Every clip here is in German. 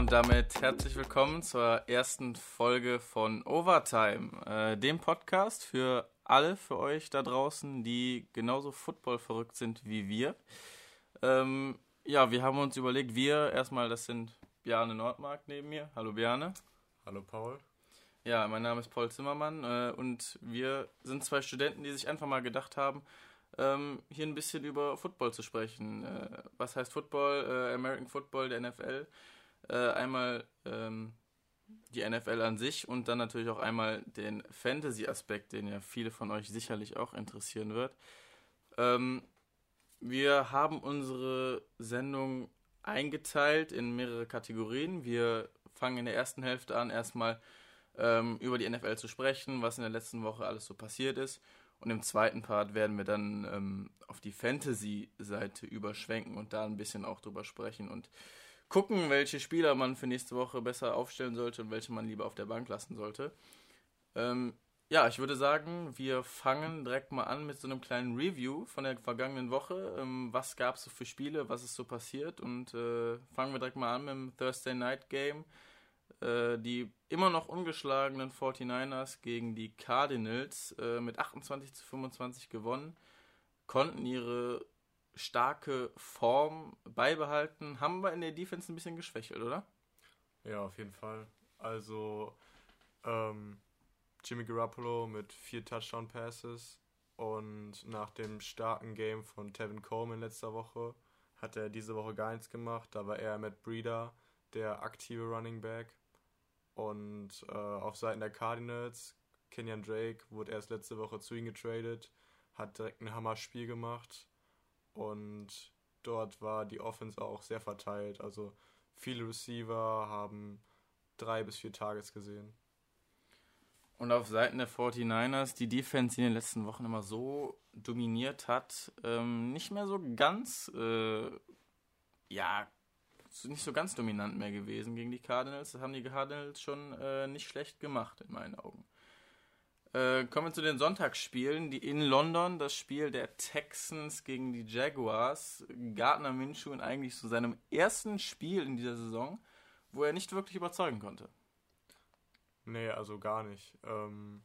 und damit herzlich willkommen zur ersten Folge von Overtime, äh, dem Podcast für alle, für euch da draußen, die genauso Football verrückt sind wie wir. Ähm, ja, wir haben uns überlegt, wir erstmal, das sind Bjarne Nordmark neben mir. Hallo Bjarne. Hallo Paul. Ja, mein Name ist Paul Zimmermann äh, und wir sind zwei Studenten, die sich einfach mal gedacht haben, ähm, hier ein bisschen über Football zu sprechen. Äh, was heißt Football? Äh, American Football, der NFL. Äh, einmal ähm, die NFL an sich und dann natürlich auch einmal den Fantasy-Aspekt, den ja viele von euch sicherlich auch interessieren wird. Ähm, wir haben unsere Sendung eingeteilt in mehrere Kategorien. Wir fangen in der ersten Hälfte an, erstmal ähm, über die NFL zu sprechen, was in der letzten Woche alles so passiert ist. Und im zweiten Part werden wir dann ähm, auf die Fantasy-Seite überschwenken und da ein bisschen auch drüber sprechen und gucken, welche Spieler man für nächste Woche besser aufstellen sollte und welche man lieber auf der Bank lassen sollte. Ähm, ja, ich würde sagen, wir fangen direkt mal an mit so einem kleinen Review von der vergangenen Woche. Ähm, was gab es so für Spiele, was ist so passiert? Und äh, fangen wir direkt mal an mit dem Thursday Night Game. Äh, die immer noch ungeschlagenen 49ers gegen die Cardinals äh, mit 28 zu 25 gewonnen, konnten ihre starke Form beibehalten, haben wir in der Defense ein bisschen geschwächelt, oder? Ja, auf jeden Fall. Also ähm, Jimmy Garoppolo mit vier Touchdown-Passes und nach dem starken Game von Tevin Coleman letzter Woche hat er diese Woche gar nichts gemacht. Da war er Matt Breeder, der aktive Running Back. Und äh, auf Seiten der Cardinals, Kenyan Drake wurde erst letzte Woche zu ihm getradet, hat direkt ein Hammer-Spiel gemacht. Und dort war die Offense auch sehr verteilt. Also viele Receiver haben drei bis vier Targets gesehen. Und auf Seiten der 49ers, die Defense, die in den letzten Wochen immer so dominiert hat, ähm, nicht mehr so ganz, äh, ja, nicht so ganz dominant mehr gewesen gegen die Cardinals. Das haben die Cardinals schon äh, nicht schlecht gemacht, in meinen Augen. Äh, kommen wir zu den Sonntagsspielen. Die in London, das Spiel der Texans gegen die Jaguars. Gardner Minshew in eigentlich zu so seinem ersten Spiel in dieser Saison, wo er nicht wirklich überzeugen konnte. Nee, also gar nicht. Ähm,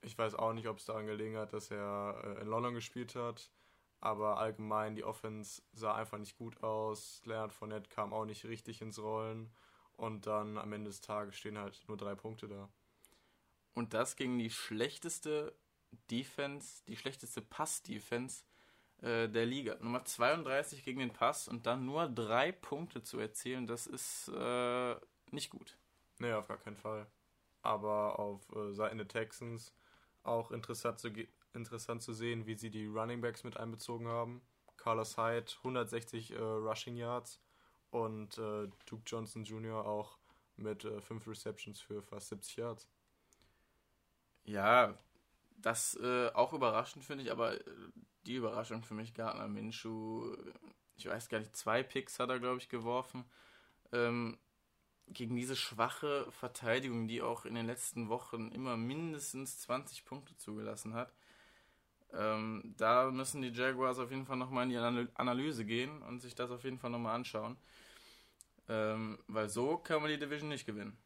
ich weiß auch nicht, ob es daran gelegen hat, dass er äh, in London gespielt hat. Aber allgemein, die Offense sah einfach nicht gut aus. Leonard Fournette kam auch nicht richtig ins Rollen. Und dann am Ende des Tages stehen halt nur drei Punkte da. Und das gegen die schlechteste Defense, die schlechteste Pass-Defense äh, der Liga. Nummer 32 gegen den Pass und dann nur drei Punkte zu erzielen, das ist äh, nicht gut. Nee, auf gar keinen Fall. Aber auf äh, Seiten der Texans auch interessant zu, interessant zu sehen, wie sie die Running Backs mit einbezogen haben. Carlos Hyde 160 äh, Rushing Yards und äh, Duke Johnson Jr. auch mit 5 äh, Receptions für fast 70 Yards. Ja, das äh, auch überraschend finde ich, aber äh, die Überraschung für mich Gardner Minshew, ich weiß gar nicht, zwei Picks hat er, glaube ich, geworfen. Ähm, gegen diese schwache Verteidigung, die auch in den letzten Wochen immer mindestens 20 Punkte zugelassen hat. Ähm, da müssen die Jaguars auf jeden Fall nochmal in die Analyse gehen und sich das auf jeden Fall nochmal anschauen. Ähm, weil so kann man die Division nicht gewinnen.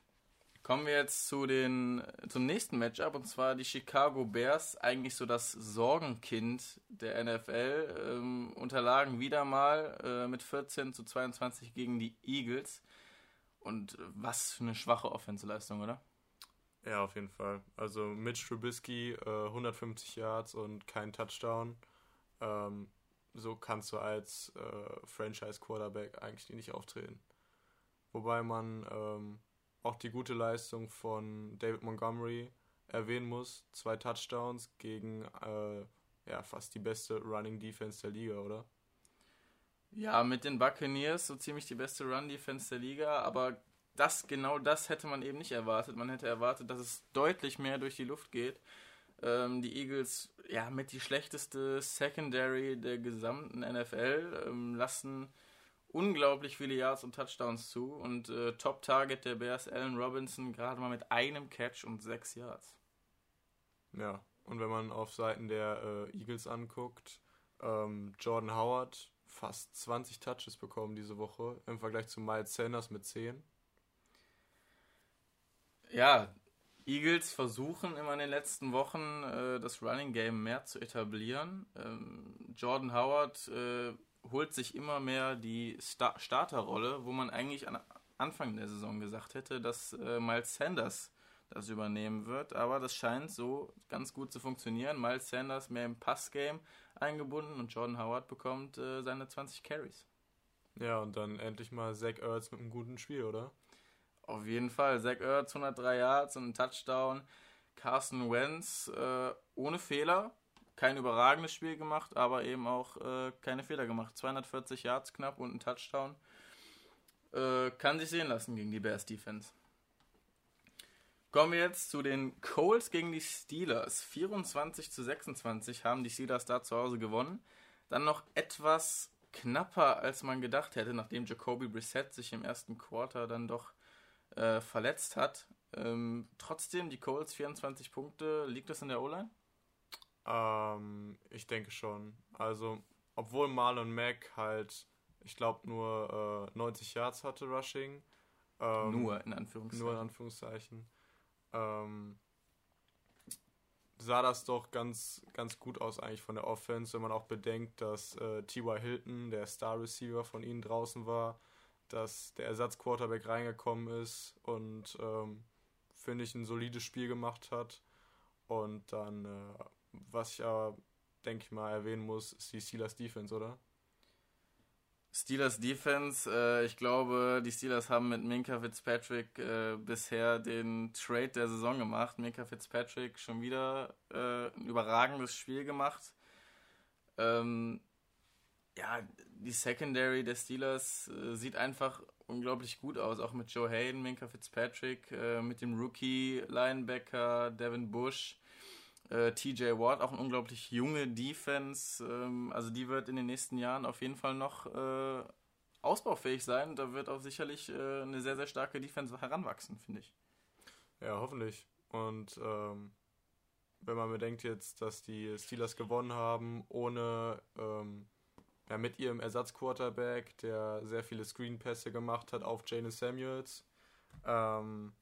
Kommen wir jetzt zu den, zum nächsten Matchup und zwar die Chicago Bears, eigentlich so das Sorgenkind der NFL, ähm, unterlagen wieder mal äh, mit 14 zu 22 gegen die Eagles. Und was für eine schwache Offensleistung, oder? Ja, auf jeden Fall. Also Mitch Trubisky, äh, 150 Yards und kein Touchdown. Ähm, so kannst du als äh, Franchise-Quarterback eigentlich nicht auftreten. Wobei man ähm, auch die gute Leistung von David Montgomery erwähnen muss. Zwei Touchdowns gegen äh, ja, fast die beste Running Defense der Liga, oder? Ja, mit den Buccaneers so ziemlich die beste Run-Defense der Liga, aber das, genau das hätte man eben nicht erwartet. Man hätte erwartet, dass es deutlich mehr durch die Luft geht. Ähm, die Eagles, ja, mit die schlechteste Secondary der gesamten NFL, ähm, lassen unglaublich viele Yards und Touchdowns zu. Und äh, Top-Target der Bears, Allen Robinson, gerade mal mit einem Catch und sechs Yards. Ja, und wenn man auf Seiten der äh, Eagles anguckt, ähm, Jordan Howard fast 20 Touches bekommen diese Woche im Vergleich zu Miles Sanders mit 10. Ja, Eagles versuchen immer in den letzten Wochen äh, das Running Game mehr zu etablieren. Ähm, Jordan Howard äh, holt sich immer mehr die Star Starterrolle, wo man eigentlich an Anfang der Saison gesagt hätte, dass äh, Miles Sanders das übernehmen wird. Aber das scheint so ganz gut zu funktionieren. Miles Sanders mehr im Passgame eingebunden und Jordan Howard bekommt äh, seine 20 Carries. Ja, und dann endlich mal Zach Ertz mit einem guten Spiel, oder? Auf jeden Fall. Zach Ertz 103 Yards und ein Touchdown. Carson Wentz äh, ohne Fehler. Kein überragendes Spiel gemacht, aber eben auch äh, keine Fehler gemacht. 240 Yards knapp und ein Touchdown. Äh, kann sich sehen lassen gegen die Bears Defense. Kommen wir jetzt zu den Colts gegen die Steelers. 24 zu 26 haben die Steelers da zu Hause gewonnen. Dann noch etwas knapper, als man gedacht hätte, nachdem Jacoby Brissett sich im ersten Quarter dann doch äh, verletzt hat. Ähm, trotzdem, die Colts 24 Punkte, liegt das in der O-Line? Ähm, ich denke schon. Also, obwohl Marlon Mack halt, ich glaube, nur äh, 90 Yards hatte Rushing. Ähm, nur in Anführungszeichen. Nur in Anführungszeichen ähm, sah das doch ganz, ganz gut aus eigentlich von der Offense, wenn man auch bedenkt, dass äh, T.Y. Hilton, der Star Receiver von ihnen draußen war, dass der Ersatzquarterback reingekommen ist und ähm, finde ich ein solides Spiel gemacht hat. Und dann, äh, was ich aber, denke ich mal, erwähnen muss, ist die Steelers Defense, oder? Steelers Defense, äh, ich glaube, die Steelers haben mit Minka Fitzpatrick äh, bisher den Trade der Saison gemacht. Minka Fitzpatrick schon wieder äh, ein überragendes Spiel gemacht. Ähm, ja, die Secondary der Steelers äh, sieht einfach unglaublich gut aus, auch mit Joe Hayden, Minka Fitzpatrick, äh, mit dem Rookie Linebacker Devin Bush. Äh, TJ Watt, auch eine unglaublich junge Defense. Ähm, also die wird in den nächsten Jahren auf jeden Fall noch äh, ausbaufähig sein. Da wird auch sicherlich äh, eine sehr, sehr starke Defense heranwachsen, finde ich. Ja, hoffentlich. Und ähm, wenn man bedenkt jetzt, dass die Steelers gewonnen haben, ohne ähm, ja, mit ihrem Ersatzquarterback, der sehr viele Screenpässe gemacht hat auf Janus Samuels, ähm,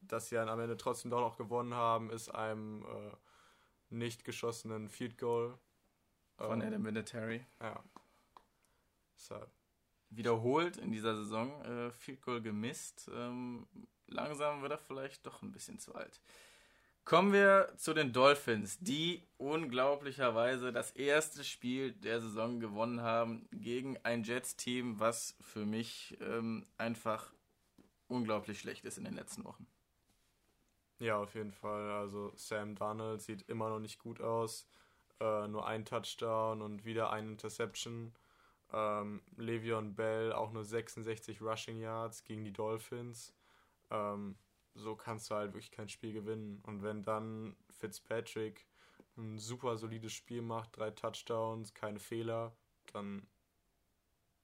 dass sie dann am Ende trotzdem doch noch gewonnen haben, ist einem äh, nicht geschossenen Field Goal. Von ähm, Adam Vinatieri. Ja. Deshalb. Wiederholt in dieser Saison äh, Field Goal gemisst. Ähm, langsam wird er vielleicht doch ein bisschen zu alt. Kommen wir zu den Dolphins, die unglaublicherweise das erste Spiel der Saison gewonnen haben gegen ein Jets-Team, was für mich ähm, einfach unglaublich schlecht ist in den letzten Wochen. Ja, auf jeden Fall. Also Sam Darnold sieht immer noch nicht gut aus. Äh, nur ein Touchdown und wieder ein Interception. Ähm, Le'Veon Bell auch nur 66 Rushing Yards gegen die Dolphins. Ähm, so kannst du halt wirklich kein Spiel gewinnen. Und wenn dann Fitzpatrick ein super solides Spiel macht, drei Touchdowns, keine Fehler, dann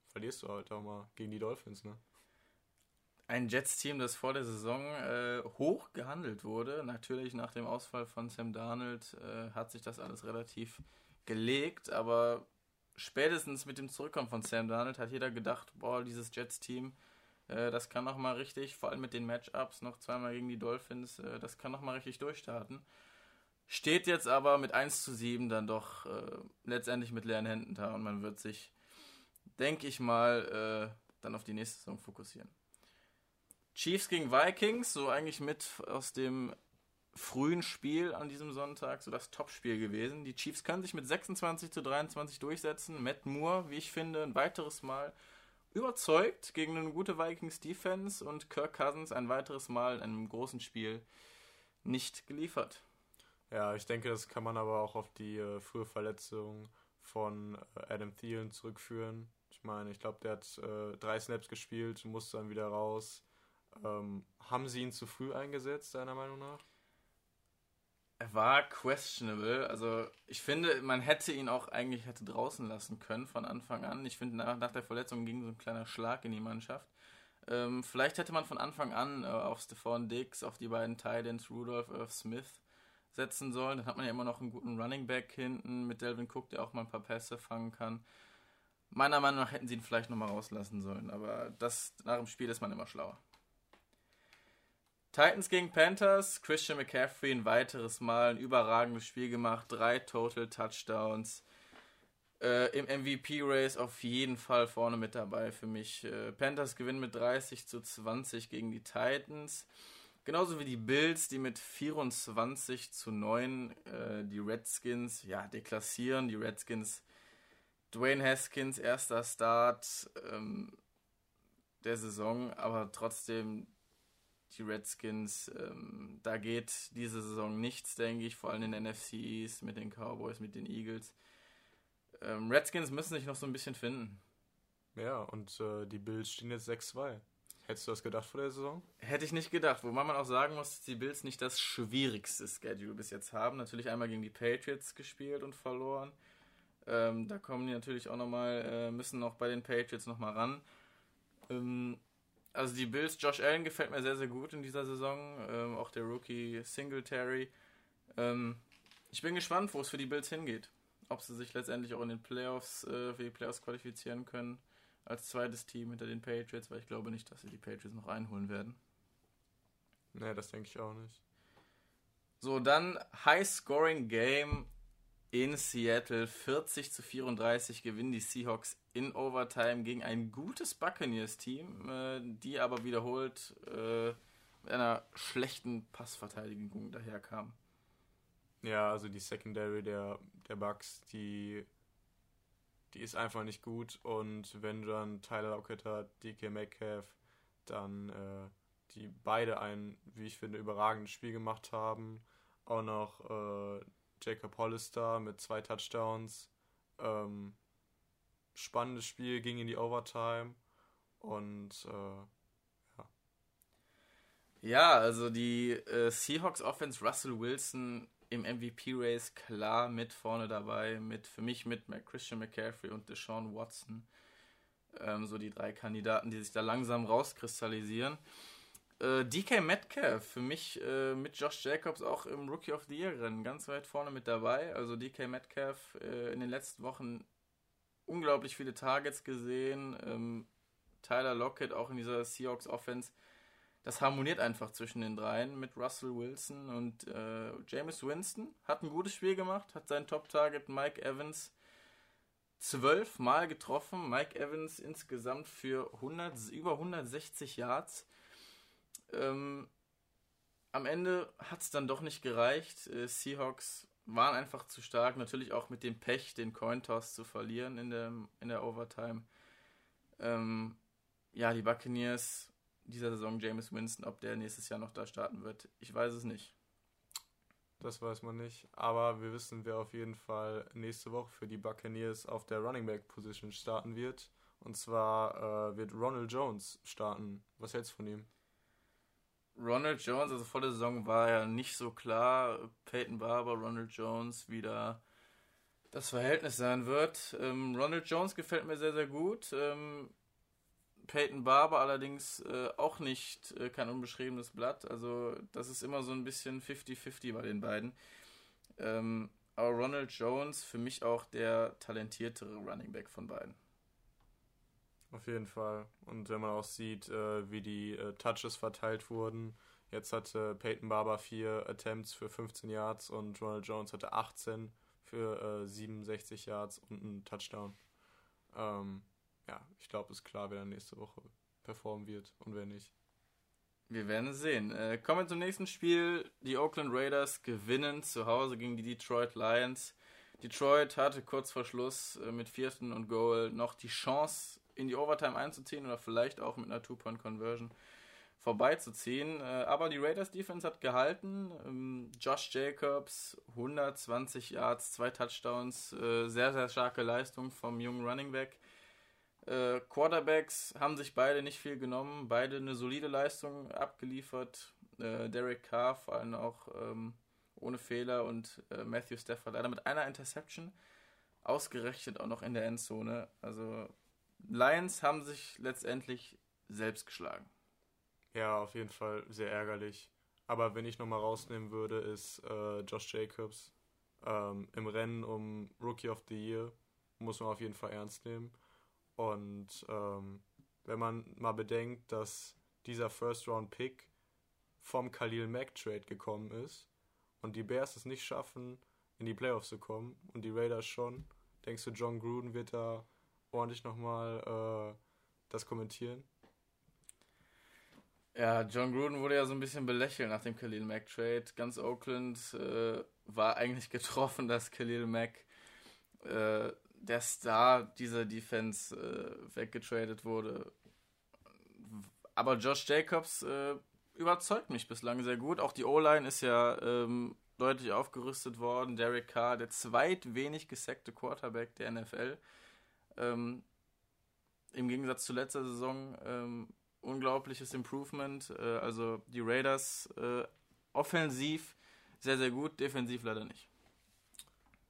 verlierst du halt auch mal gegen die Dolphins, ne? Ein Jets-Team, das vor der Saison äh, hoch gehandelt wurde. Natürlich nach dem Ausfall von Sam Darnold äh, hat sich das alles relativ gelegt, aber spätestens mit dem Zurückkommen von Sam Darnold hat jeder gedacht, boah, dieses Jets-Team, äh, das kann noch mal richtig, vor allem mit den Matchups, noch zweimal gegen die Dolphins, äh, das kann noch mal richtig durchstarten. Steht jetzt aber mit 1 zu 7 dann doch äh, letztendlich mit leeren Händen da und man wird sich, denke ich mal, äh, dann auf die nächste Saison fokussieren. Chiefs gegen Vikings, so eigentlich mit aus dem frühen Spiel an diesem Sonntag, so das Topspiel gewesen. Die Chiefs können sich mit 26 zu 23 durchsetzen. Matt Moore, wie ich finde, ein weiteres Mal überzeugt gegen eine gute Vikings Defense und Kirk Cousins ein weiteres Mal in einem großen Spiel nicht geliefert. Ja, ich denke, das kann man aber auch auf die äh, frühe Verletzung von äh, Adam Thielen zurückführen. Ich meine, ich glaube, der hat äh, drei Snaps gespielt, musste dann wieder raus. Ähm, haben sie ihn zu früh eingesetzt, deiner Meinung nach? Er war questionable. Also ich finde, man hätte ihn auch eigentlich hätte draußen lassen können von Anfang an. Ich finde, nach, nach der Verletzung ging so ein kleiner Schlag in die Mannschaft. Ähm, vielleicht hätte man von Anfang an äh, auf Stephon Diggs, auf die beiden Titans, Rudolph, Irv Smith setzen sollen. Dann hat man ja immer noch einen guten Running Back hinten mit Delvin Cook, der auch mal ein paar Pässe fangen kann. Meiner Meinung nach hätten sie ihn vielleicht nochmal rauslassen sollen, aber das nach dem Spiel ist man immer schlauer. Titans gegen Panthers, Christian McCaffrey ein weiteres Mal ein überragendes Spiel gemacht, drei Total Touchdowns. Äh, Im MVP-Race auf jeden Fall vorne mit dabei für mich. Äh, Panthers gewinnen mit 30 zu 20 gegen die Titans. Genauso wie die Bills, die mit 24 zu 9 äh, die Redskins ja, deklassieren. Die Redskins, Dwayne Haskins, erster Start ähm, der Saison, aber trotzdem die Redskins, ähm, da geht diese Saison nichts, denke ich, vor allem in den NFC East mit den Cowboys, mit den Eagles. Ähm, Redskins müssen sich noch so ein bisschen finden. Ja, und äh, die Bills stehen jetzt 6-2. Hättest du das gedacht vor der Saison? Hätte ich nicht gedacht, wobei man auch sagen muss, dass die Bills nicht das schwierigste Schedule bis jetzt haben. Natürlich einmal gegen die Patriots gespielt und verloren. Ähm, da kommen die natürlich auch nochmal, äh, müssen noch bei den Patriots nochmal ran. Ähm, also die Bills, Josh Allen gefällt mir sehr, sehr gut in dieser Saison. Ähm, auch der Rookie Singletary. Ähm, ich bin gespannt, wo es für die Bills hingeht. Ob sie sich letztendlich auch in den Playoffs äh, für die Playoffs qualifizieren können als zweites Team hinter den Patriots, weil ich glaube nicht, dass sie die Patriots noch einholen werden. Nee, das denke ich auch nicht. So, dann High-Scoring-Game in Seattle. 40 zu 34 gewinnen die Seahawks in Overtime gegen ein gutes Buccaneers-Team, äh, die aber wiederholt äh, mit einer schlechten Passverteidigung daherkam. Ja, also die Secondary der, der Bucks, die die ist einfach nicht gut. Und wenn dann Tyler Lockett hat, DK Metcalf, dann äh, die beide ein, wie ich finde, überragendes Spiel gemacht haben. Auch noch äh, Jacob Hollister mit zwei Touchdowns. Ähm, spannendes Spiel, ging in die Overtime. Und äh, ja. Ja, also die äh, Seahawks Offense Russell Wilson im MVP-Race klar mit vorne dabei, mit für mich mit Christian McCaffrey und Deshaun Watson. Ähm, so die drei Kandidaten, die sich da langsam rauskristallisieren. Äh, DK Metcalf, für mich äh, mit Josh Jacobs auch im Rookie of the Year Rennen ganz weit vorne mit dabei. Also DK Metcalf äh, in den letzten Wochen unglaublich viele Targets gesehen. Ähm, Tyler Lockett auch in dieser Seahawks Offense das harmoniert einfach zwischen den dreien mit Russell Wilson und äh, James Winston. Hat ein gutes Spiel gemacht, hat seinen Top-Target Mike Evans zwölf Mal getroffen. Mike Evans insgesamt für 100, über 160 Yards. Ähm, am Ende hat es dann doch nicht gereicht. Äh, Seahawks waren einfach zu stark. Natürlich auch mit dem Pech, den Cointoss zu verlieren in der, in der Overtime. Ähm, ja, die Buccaneers dieser Saison James Winston, ob der nächstes Jahr noch da starten wird. Ich weiß es nicht. Das weiß man nicht. Aber wir wissen, wer auf jeden Fall nächste Woche für die Buccaneers auf der Running Back Position starten wird. Und zwar äh, wird Ronald Jones starten. Was hältst du von ihm? Ronald Jones, also vor der Saison war ja nicht so klar. Peyton Barber, Ronald Jones wieder das Verhältnis sein wird. Ähm, Ronald Jones gefällt mir sehr, sehr gut. Ähm, Peyton Barber allerdings äh, auch nicht äh, kein unbeschriebenes Blatt. Also das ist immer so ein bisschen 50-50 bei den beiden. Ähm, aber Ronald Jones für mich auch der talentiertere Running Back von beiden. Auf jeden Fall. Und wenn man auch sieht, äh, wie die äh, Touches verteilt wurden, jetzt hatte Peyton Barber vier Attempts für 15 Yards und Ronald Jones hatte 18 für 67 äh, Yards und einen Touchdown. Ähm, ja, ich glaube, ist klar, wer dann nächste Woche performen wird und wer nicht. Wir werden sehen. Äh, kommen wir zum nächsten Spiel. Die Oakland Raiders gewinnen zu Hause gegen die Detroit Lions. Detroit hatte kurz vor Schluss äh, mit vierten und Goal noch die Chance, in die Overtime einzuziehen oder vielleicht auch mit einer Two-Point-Conversion vorbeizuziehen. Äh, aber die Raiders Defense hat gehalten. Ähm, Josh Jacobs, 120 Yards, zwei Touchdowns, äh, sehr, sehr starke Leistung vom jungen Running Back. Äh, Quarterbacks haben sich beide nicht viel genommen, beide eine solide Leistung abgeliefert. Derek Carr vor allem auch ähm, ohne Fehler und Matthew Stafford leider mit einer Interception ausgerechnet auch noch in der Endzone. Also Lions haben sich letztendlich selbst geschlagen. Ja, auf jeden Fall sehr ärgerlich. Aber wenn ich nochmal rausnehmen würde, ist äh, Josh Jacobs ähm, im Rennen um Rookie of the Year. Muss man auf jeden Fall ernst nehmen. Und ähm, wenn man mal bedenkt, dass dieser First-Round-Pick vom Khalil Mack Trade gekommen ist und die Bears es nicht schaffen, in die Playoffs zu kommen und die Raiders schon, denkst du, John Gruden wird da ordentlich nochmal äh, das kommentieren? Ja, John Gruden wurde ja so ein bisschen belächelt nach dem Khalil Mack Trade. Ganz Oakland äh, war eigentlich getroffen, dass Khalil Mack äh, der Star dieser Defense äh, weggetradet wurde. Aber Josh Jacobs äh, überzeugt mich bislang sehr gut. Auch die O-Line ist ja ähm, deutlich aufgerüstet worden. Derek Carr, der zweitwenig gesackte Quarterback der NFL. Ähm, Im Gegensatz zu letzter Saison ähm, unglaubliches Improvement. Äh, also die Raiders äh, offensiv sehr, sehr gut, defensiv leider nicht.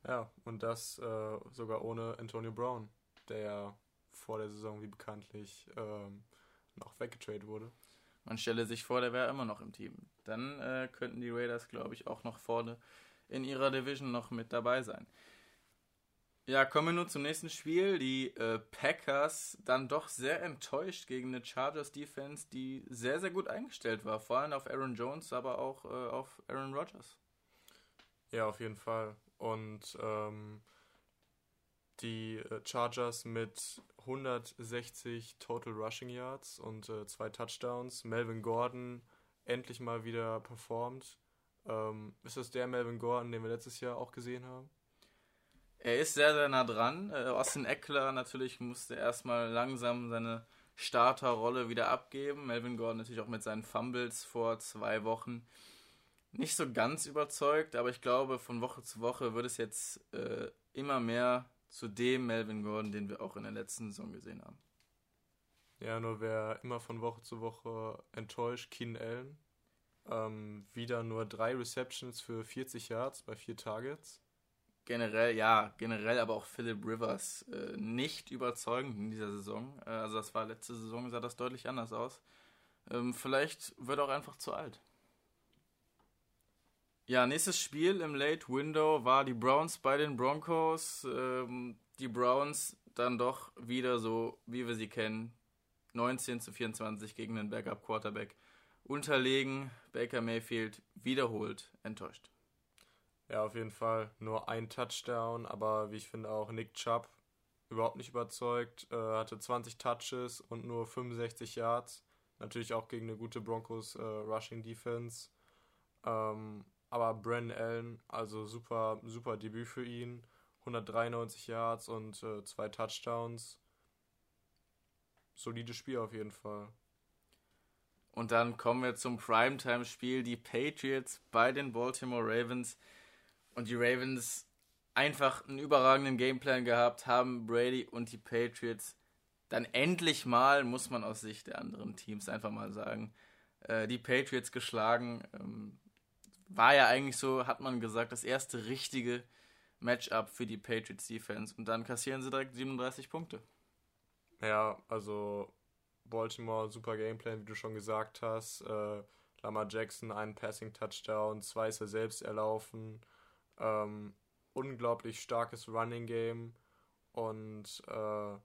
Ja, und das äh, sogar ohne Antonio Brown, der ja vor der Saison wie bekanntlich ähm, noch weggetradet wurde. Man stelle sich vor, der wäre immer noch im Team. Dann äh, könnten die Raiders, glaube ich, auch noch vorne in ihrer Division noch mit dabei sein. Ja, kommen wir nun zum nächsten Spiel. Die äh, Packers dann doch sehr enttäuscht gegen eine Chargers Defense, die sehr, sehr gut eingestellt war. Vor allem auf Aaron Jones, aber auch äh, auf Aaron Rodgers. Ja, auf jeden Fall. Und ähm, die äh, Chargers mit 160 Total Rushing Yards und äh, zwei Touchdowns. Melvin Gordon endlich mal wieder performt. Ähm, ist das der Melvin Gordon, den wir letztes Jahr auch gesehen haben? Er ist sehr, sehr nah dran. Äh, Austin Eckler natürlich musste erstmal langsam seine Starterrolle wieder abgeben. Melvin Gordon natürlich auch mit seinen Fumbles vor zwei Wochen nicht so ganz überzeugt, aber ich glaube, von Woche zu Woche wird es jetzt äh, immer mehr zu dem Melvin Gordon, den wir auch in der letzten Saison gesehen haben. Ja, nur wer immer von Woche zu Woche enttäuscht, Keen Allen. Ähm, wieder nur drei Receptions für 40 Yards bei vier Targets generell, ja, generell aber auch Philip Rivers äh, nicht überzeugend in dieser Saison. Äh, also das war letzte Saison, sah das deutlich anders aus. Ähm, vielleicht wird er auch einfach zu alt. Ja, nächstes Spiel im Late Window war die Browns bei den Broncos. Ähm, die Browns dann doch wieder so, wie wir sie kennen, 19 zu 24 gegen den Backup Quarterback unterlegen. Baker Mayfield wiederholt enttäuscht. Ja, auf jeden Fall. Nur ein Touchdown, aber wie ich finde auch Nick Chubb überhaupt nicht überzeugt. Äh, hatte 20 Touches und nur 65 Yards. Natürlich auch gegen eine gute Broncos äh, Rushing Defense. Ähm, aber Bren Allen, also super, super Debüt für ihn. 193 Yards und äh, zwei Touchdowns. Solides Spiel auf jeden Fall. Und dann kommen wir zum Primetime-Spiel. Die Patriots bei den Baltimore Ravens und die Ravens einfach einen überragenden Gameplan gehabt, haben Brady und die Patriots dann endlich mal, muss man aus Sicht der anderen Teams einfach mal sagen, äh, die Patriots geschlagen. Ähm, war ja eigentlich so, hat man gesagt, das erste richtige Matchup für die Patriots Defense und dann kassieren sie direkt 37 Punkte. Ja, also Baltimore, super Gameplan, wie du schon gesagt hast. Äh, Lamar Jackson, einen Passing Touchdown, zwei ist er selbst erlaufen. Ähm, unglaublich starkes Running Game und äh,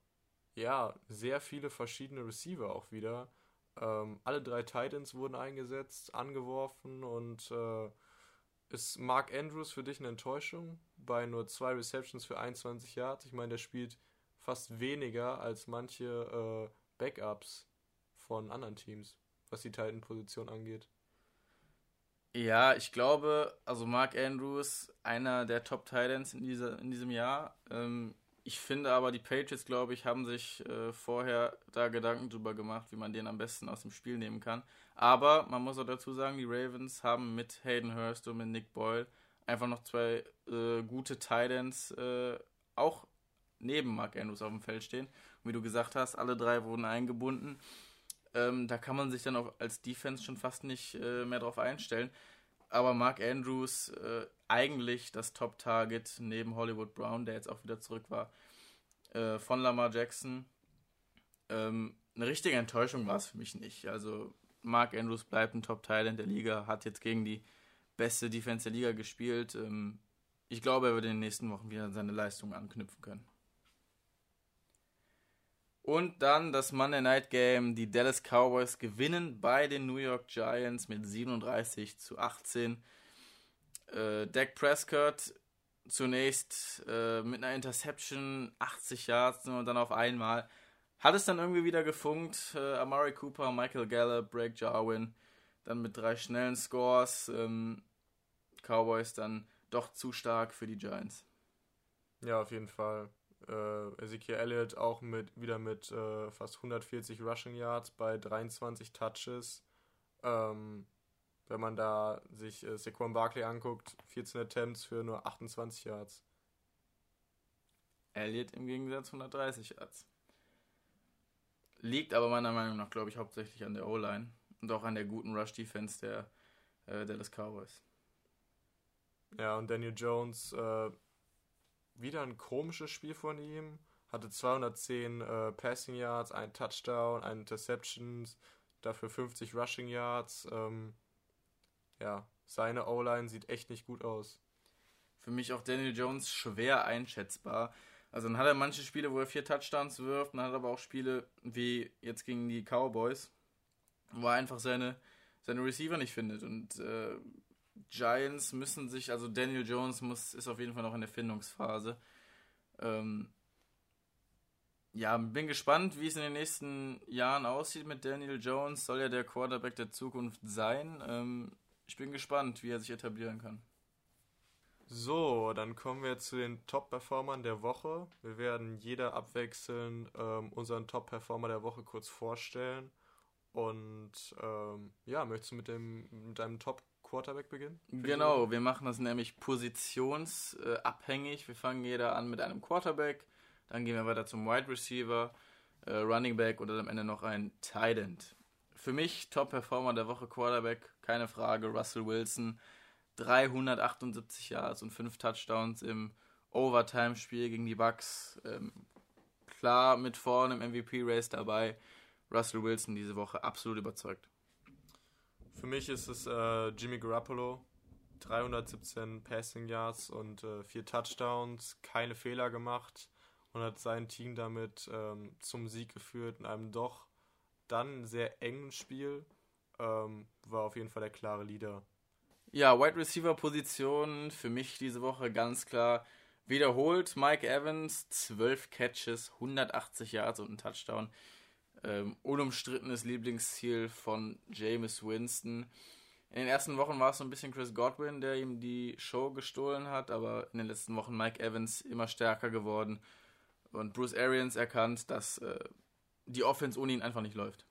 ja, sehr viele verschiedene Receiver auch wieder. Ähm, alle drei Titans wurden eingesetzt, angeworfen und äh, ist Mark Andrews für dich eine Enttäuschung bei nur zwei Receptions für 21 Yards? Ich meine, der spielt fast weniger als manche äh, Backups von anderen Teams, was die Titan-Position angeht. Ja, ich glaube, also Mark Andrews, einer der Top Titans in, dieser, in diesem Jahr. Ähm, ich finde aber, die Patriots, glaube ich, haben sich äh, vorher da Gedanken drüber gemacht, wie man den am besten aus dem Spiel nehmen kann. Aber man muss auch dazu sagen, die Ravens haben mit Hayden Hurst und mit Nick Boyle einfach noch zwei äh, gute Titans äh, auch neben Mark Andrews auf dem Feld stehen. Und wie du gesagt hast, alle drei wurden eingebunden. Ähm, da kann man sich dann auch als Defense schon fast nicht äh, mehr drauf einstellen. Aber Mark Andrews äh, eigentlich das Top-Target neben Hollywood Brown, der jetzt auch wieder zurück war, äh, von Lamar Jackson. Ähm, eine richtige Enttäuschung war es für mich nicht. Also Mark Andrews bleibt ein Top-Talent der Liga, hat jetzt gegen die beste Defense der Liga gespielt. Ähm, ich glaube, er wird in den nächsten Wochen wieder seine Leistungen anknüpfen können. Und dann das Monday Night Game. Die Dallas Cowboys gewinnen bei den New York Giants mit 37 zu 18. Äh, Dak Prescott zunächst äh, mit einer Interception 80 Yards und dann auf einmal. Hat es dann irgendwie wieder gefunkt. Äh, Amari Cooper, Michael Gallup, Blake Jarwin. Dann mit drei schnellen Scores. Ähm, Cowboys dann doch zu stark für die Giants. Ja, auf jeden Fall äh, Ezekiel Elliott auch mit wieder mit äh, fast 140 Rushing Yards bei 23 Touches. Ähm, wenn man da sich äh, Saquon Barkley anguckt, 14 Attempts für nur 28 Yards. Elliott im Gegensatz 130 Yards. Liegt aber meiner Meinung nach, glaube ich, hauptsächlich an der O-Line und auch an der guten Rush-Defense der äh, Dallas Cowboys. Ja, und Daniel Jones äh, wieder ein komisches Spiel von ihm. Hatte 210 äh, Passing Yards, ein Touchdown, ein Interceptions, dafür 50 Rushing Yards. Ähm, ja, seine O-Line sieht echt nicht gut aus. Für mich auch Daniel Jones schwer einschätzbar. Also dann hat er manche Spiele, wo er vier Touchdowns wirft, dann hat er aber auch Spiele wie jetzt gegen die Cowboys, wo er einfach seine, seine Receiver nicht findet. Und äh, Giants müssen sich, also Daniel Jones muss, ist auf jeden Fall noch in der Findungsphase. Ähm, ja, bin gespannt, wie es in den nächsten Jahren aussieht mit Daniel Jones. Soll ja der Quarterback der Zukunft sein. Ähm, ich bin gespannt, wie er sich etablieren kann. So, dann kommen wir zu den Top-Performern der Woche. Wir werden jeder abwechselnd ähm, unseren Top-Performer der Woche kurz vorstellen. Und ähm, ja, möchtest du mit, dem, mit deinem Top Quarterback beginnen? Genau, wir machen das nämlich positionsabhängig. Wir fangen jeder an mit einem Quarterback, dann gehen wir weiter zum Wide Receiver, äh, Running Back und dann am Ende noch ein Tight End. Für mich Top-Performer der Woche Quarterback, keine Frage, Russell Wilson. 378 Yards und 5 Touchdowns im Overtime-Spiel gegen die Bucks. Ähm, klar mit vorne im MVP-Race dabei. Russell Wilson diese Woche absolut überzeugt. Für mich ist es äh, Jimmy Garoppolo. 317 Passing Yards und äh, vier Touchdowns, keine Fehler gemacht und hat sein Team damit ähm, zum Sieg geführt in einem doch dann sehr engen Spiel. Ähm, war auf jeden Fall der klare Leader. Ja, Wide Receiver Position für mich diese Woche ganz klar wiederholt. Mike Evans, 12 Catches, 180 Yards und ein Touchdown ähm, unumstrittenes Lieblingsziel von James Winston. In den ersten Wochen war es so ein bisschen Chris Godwin, der ihm die Show gestohlen hat, aber in den letzten Wochen Mike Evans immer stärker geworden und Bruce Arians erkannt, dass äh, die Offense ohne ihn einfach nicht läuft.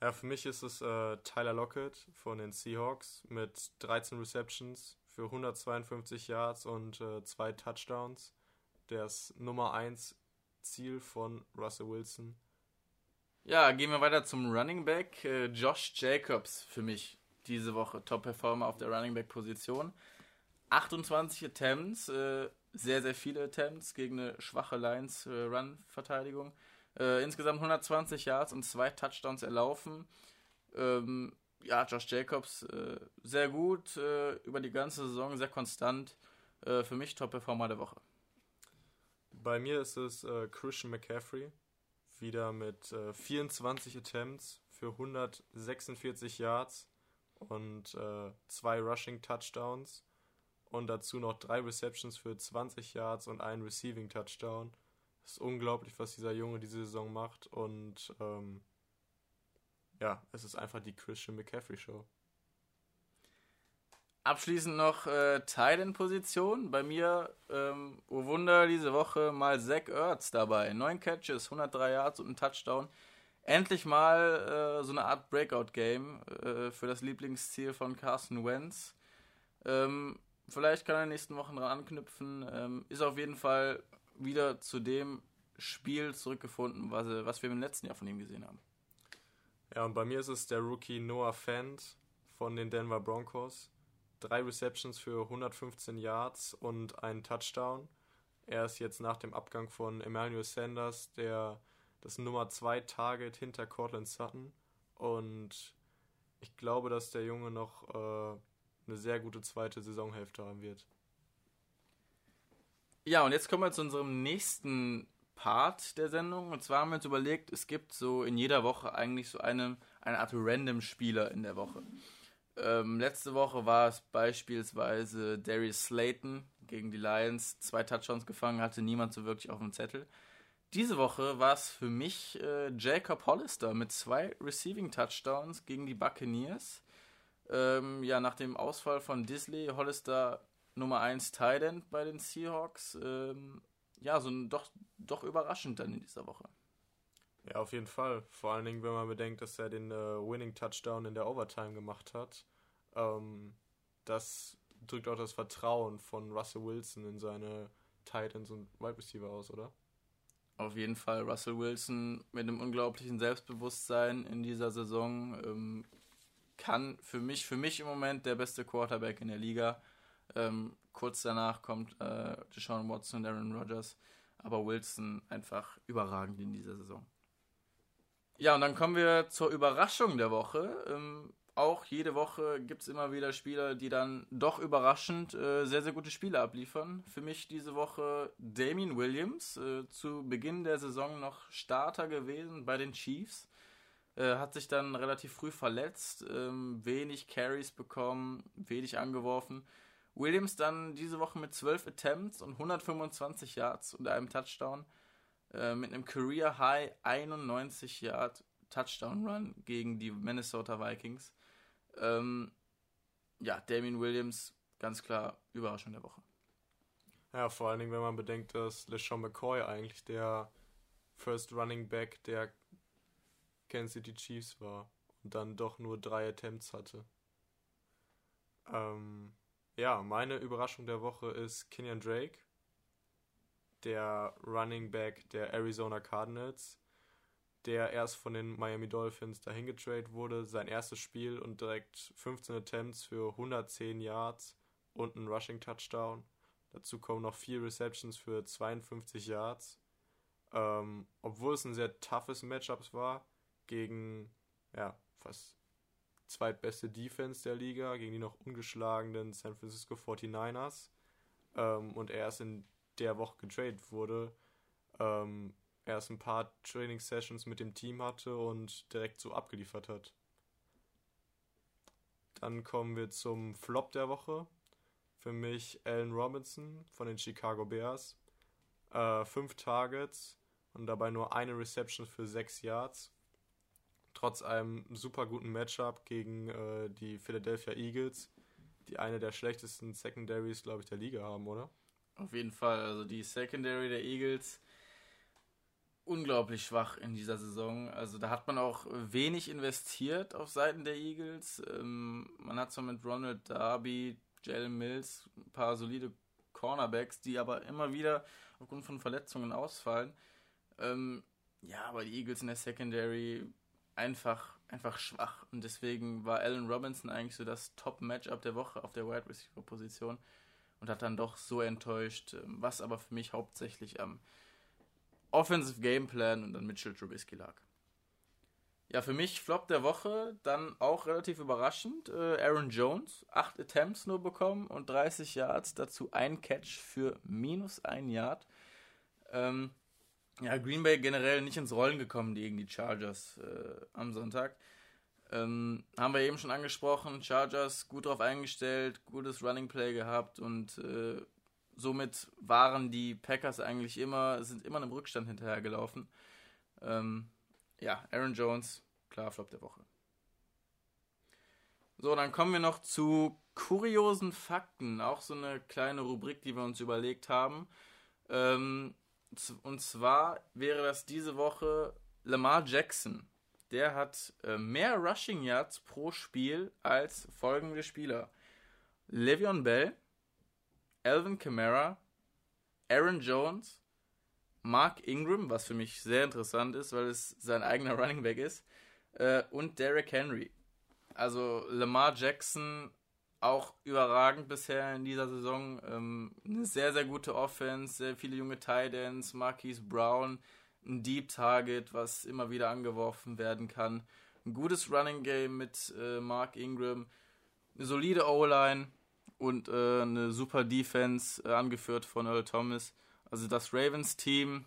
Ja, für mich ist es äh, Tyler Lockett von den Seahawks mit 13 Receptions für 152 Yards und äh, zwei Touchdowns. Ist Nummer 1 Ziel von Russell Wilson. Ja, gehen wir weiter zum Running Back. Äh, Josh Jacobs für mich diese Woche Top-Performer auf der Running Back-Position. 28 Attempts, äh, sehr, sehr viele Attempts gegen eine schwache Lions-Run-Verteidigung. Äh, insgesamt 120 Yards und zwei Touchdowns erlaufen. Ähm, ja, Josh Jacobs sehr gut über die ganze Saison, sehr konstant. Für mich Top-Performer der Woche. Bei mir ist es Christian McCaffrey wieder mit äh, 24 Attempts für 146 Yards und äh, zwei Rushing Touchdowns und dazu noch drei Receptions für 20 Yards und einen Receiving Touchdown. Das ist unglaublich, was dieser Junge diese Saison macht und ähm, ja, es ist einfach die Christian McCaffrey Show. Abschließend noch äh, Titan-Position. Bei mir, ähm, oh Wunder, diese Woche mal Zach Ertz dabei. Neun Catches, 103 Yards und ein Touchdown. Endlich mal äh, so eine Art Breakout-Game äh, für das Lieblingsziel von Carson Wentz. Ähm, vielleicht kann er in den nächsten Wochen dran anknüpfen. Ähm, ist auf jeden Fall wieder zu dem Spiel zurückgefunden, was, was wir im letzten Jahr von ihm gesehen haben. Ja, und bei mir ist es der Rookie Noah Fant von den Denver Broncos drei Receptions für 115 Yards und einen Touchdown. Er ist jetzt nach dem Abgang von Emmanuel Sanders der das Nummer 2 Target hinter Cortland Sutton und ich glaube, dass der Junge noch äh, eine sehr gute zweite Saisonhälfte haben wird. Ja, und jetzt kommen wir zu unserem nächsten Part der Sendung. Und zwar haben wir uns überlegt, es gibt so in jeder Woche eigentlich so eine, eine Art Random-Spieler in der Woche. Ähm, letzte Woche war es beispielsweise Darius Slayton gegen die Lions. Zwei Touchdowns gefangen, hatte niemand so wirklich auf dem Zettel. Diese Woche war es für mich äh, Jacob Hollister mit zwei Receiving Touchdowns gegen die Buccaneers. Ähm, ja, nach dem Ausfall von Disley, Hollister Nummer 1 Tight bei den Seahawks. Ähm, ja, so ein, doch, doch überraschend dann in dieser Woche. Ja, auf jeden Fall. Vor allen Dingen, wenn man bedenkt, dass er den äh, Winning Touchdown in der Overtime gemacht hat. Ähm, das drückt auch das Vertrauen von Russell Wilson in seine Titans und Wide Receiver aus, oder? Auf jeden Fall Russell Wilson mit einem unglaublichen Selbstbewusstsein in dieser Saison ähm, kann für mich, für mich im Moment der beste Quarterback in der Liga. Ähm, kurz danach kommt äh, Deshaun Watson und Aaron Rodgers, aber Wilson einfach überragend in dieser Saison. Ja, und dann kommen wir zur Überraschung der Woche. Ähm, auch jede Woche gibt es immer wieder Spieler, die dann doch überraschend äh, sehr, sehr gute Spiele abliefern. Für mich diese Woche Damien Williams, äh, zu Beginn der Saison noch Starter gewesen bei den Chiefs. Äh, hat sich dann relativ früh verletzt, ähm, wenig Carries bekommen, wenig angeworfen. Williams dann diese Woche mit 12 Attempts und 125 Yards und einem Touchdown. Äh, mit einem Career High 91 Yard Touchdown Run gegen die Minnesota Vikings. Ähm, ja, Damien Williams, ganz klar, Überraschung der Woche. Ja, vor allen Dingen, wenn man bedenkt, dass LeSean McCoy eigentlich der First Running Back der Kansas City Chiefs war und dann doch nur drei Attempts hatte. Ähm, ja, meine Überraschung der Woche ist Kenyon Drake, der Running Back der Arizona Cardinals der erst von den Miami Dolphins dahin getradet wurde. Sein erstes Spiel und direkt 15 Attempts für 110 Yards und einen Rushing Touchdown. Dazu kommen noch vier Receptions für 52 Yards. Ähm, obwohl es ein sehr toughes Matchup war gegen ja, fast zweitbeste Defense der Liga, gegen die noch ungeschlagenen San Francisco 49ers. Ähm, und er erst in der Woche getradet wurde, ähm, erst ein paar Training-Sessions mit dem Team hatte und direkt so abgeliefert hat. Dann kommen wir zum Flop der Woche. Für mich Allen Robinson von den Chicago Bears. Äh, fünf Targets und dabei nur eine Reception für sechs Yards. Trotz einem super guten Matchup gegen äh, die Philadelphia Eagles, die eine der schlechtesten Secondaries, glaube ich, der Liga haben, oder? Auf jeden Fall. Also die Secondary der Eagles unglaublich schwach in dieser Saison. Also da hat man auch wenig investiert auf Seiten der Eagles. Ähm, man hat zwar mit Ronald Darby, Jalen Mills ein paar solide Cornerbacks, die aber immer wieder aufgrund von Verletzungen ausfallen. Ähm, ja, aber die Eagles in der Secondary einfach, einfach schwach. Und deswegen war Allen Robinson eigentlich so das Top-Matchup der Woche auf der Wide Receiver-Position und hat dann doch so enttäuscht, ähm, was aber für mich hauptsächlich am Offensive Gameplan und dann Mitchell Trubisky lag. Ja, für mich Flop der Woche, dann auch relativ überraschend, äh, Aaron Jones, 8 Attempts nur bekommen und 30 Yards, dazu ein Catch für minus ein Yard. Ähm, ja, Green Bay generell nicht ins Rollen gekommen gegen die Chargers äh, am Sonntag. Ähm, haben wir eben schon angesprochen, Chargers gut drauf eingestellt, gutes Running Play gehabt und äh, somit waren die Packers eigentlich immer, sind immer einem Rückstand hinterhergelaufen. Ähm, ja, Aaron Jones, klar, Flop der Woche. So, dann kommen wir noch zu kuriosen Fakten. Auch so eine kleine Rubrik, die wir uns überlegt haben. Ähm, und zwar wäre das diese Woche Lamar Jackson. Der hat äh, mehr Rushing Yards pro Spiel als folgende Spieler: Le'Veon Bell, Alvin Kamara, Aaron Jones, Mark Ingram, was für mich sehr interessant ist, weil es sein eigener Running Back ist, äh, und Derrick Henry. Also Lamar Jackson auch überragend bisher in dieser Saison. Ähm, eine sehr, sehr gute Offense, sehr viele junge Titans, Marquise Brown, ein Deep Target, was immer wieder angeworfen werden kann. Ein gutes Running Game mit äh, Mark Ingram, eine solide O-Line und äh, eine super Defense, äh, angeführt von Earl Thomas. Also das Ravens-Team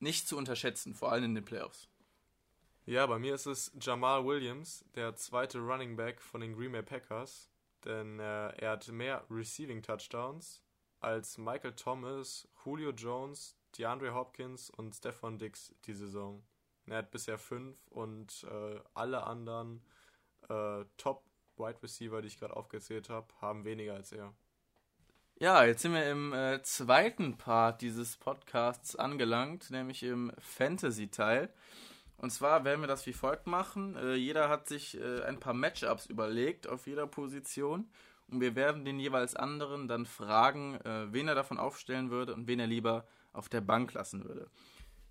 nicht zu unterschätzen, vor allem in den Playoffs. Ja, bei mir ist es Jamal Williams, der zweite Running Back von den Green Bay Packers, denn äh, er hat mehr Receiving Touchdowns als Michael Thomas, Julio Jones, DeAndre Hopkins und Stephon Dix die Saison. Er hat bisher fünf und äh, alle anderen äh, Top Wide Receiver, die ich gerade aufgezählt habe, haben weniger als er. Ja, jetzt sind wir im äh, zweiten Part dieses Podcasts angelangt, nämlich im Fantasy-Teil. Und zwar werden wir das wie folgt machen. Äh, jeder hat sich äh, ein paar Matchups überlegt auf jeder Position. Und wir werden den jeweils anderen dann fragen, äh, wen er davon aufstellen würde und wen er lieber auf der Bank lassen würde.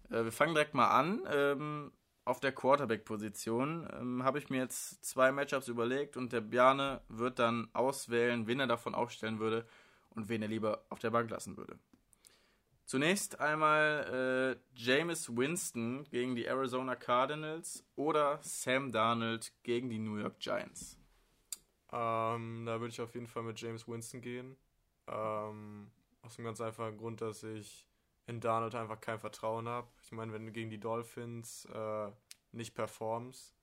Äh, wir fangen direkt mal an. Ähm, auf der Quarterback-Position ähm, habe ich mir jetzt zwei Matchups überlegt und der Bjane wird dann auswählen, wen er davon aufstellen würde und wen er lieber auf der Bank lassen würde. Zunächst einmal äh, Jameis Winston gegen die Arizona Cardinals oder Sam Darnold gegen die New York Giants. Ähm, da würde ich auf jeden Fall mit James Winston gehen. Ähm, aus dem ganz einfachen Grund, dass ich in Darnold einfach kein Vertrauen habe. Ich meine, wenn du gegen die Dolphins äh, nicht performst,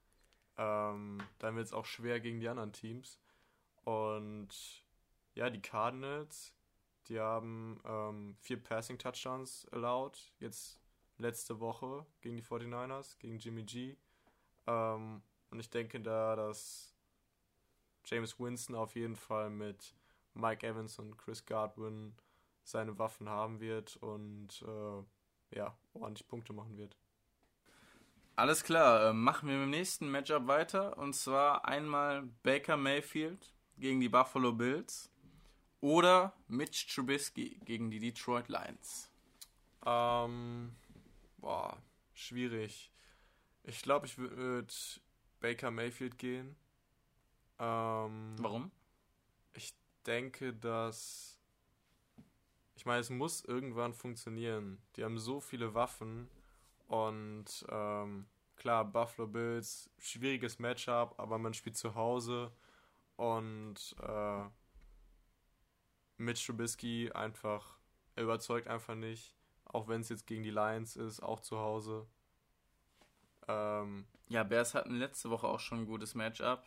ähm, dann wird es auch schwer gegen die anderen Teams. Und ja, die Cardinals, die haben ähm, vier Passing Touchdowns allowed, jetzt letzte Woche gegen die 49ers, gegen Jimmy G. Ähm, und ich denke da, dass James Winston auf jeden Fall mit Mike Evans und Chris Godwin seine Waffen haben wird und äh, ja, ordentlich Punkte machen wird. Alles klar, äh, machen wir mit dem nächsten Matchup weiter und zwar einmal Baker Mayfield gegen die Buffalo Bills oder Mitch Trubisky gegen die Detroit Lions? Ähm, boah, schwierig. Ich glaube, ich würde Baker Mayfield gehen. Ähm, Warum? Ich denke, dass. Ich meine, es muss irgendwann funktionieren. Die haben so viele Waffen und ähm, klar, Buffalo Bills, schwieriges Matchup, aber man spielt zu Hause und äh, Mitch Trubisky einfach, er überzeugt einfach nicht, auch wenn es jetzt gegen die Lions ist, auch zu Hause. Ähm, ja, Bears hatten letzte Woche auch schon ein gutes Matchup.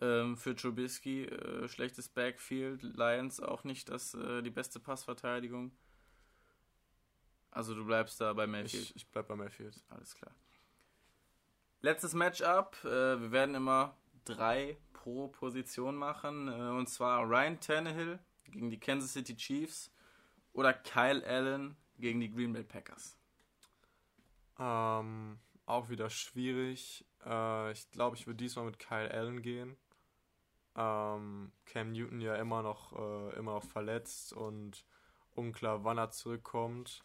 Ähm, für Trubisky äh, schlechtes Backfield, Lions auch nicht das, äh, die beste Passverteidigung. Also du bleibst da bei Mayfield. Ich, ich bleib bei Mayfield. Alles klar. Letztes Matchup. Äh, wir werden immer drei pro Position machen. Äh, und zwar Ryan Tannehill gegen die Kansas City Chiefs oder Kyle Allen gegen die Green Bay Packers? Ähm, auch wieder schwierig. Äh, ich glaube, ich würde diesmal mit Kyle Allen gehen. Ähm, Cam Newton ja immer noch, äh, immer noch verletzt und unklar, wann er zurückkommt.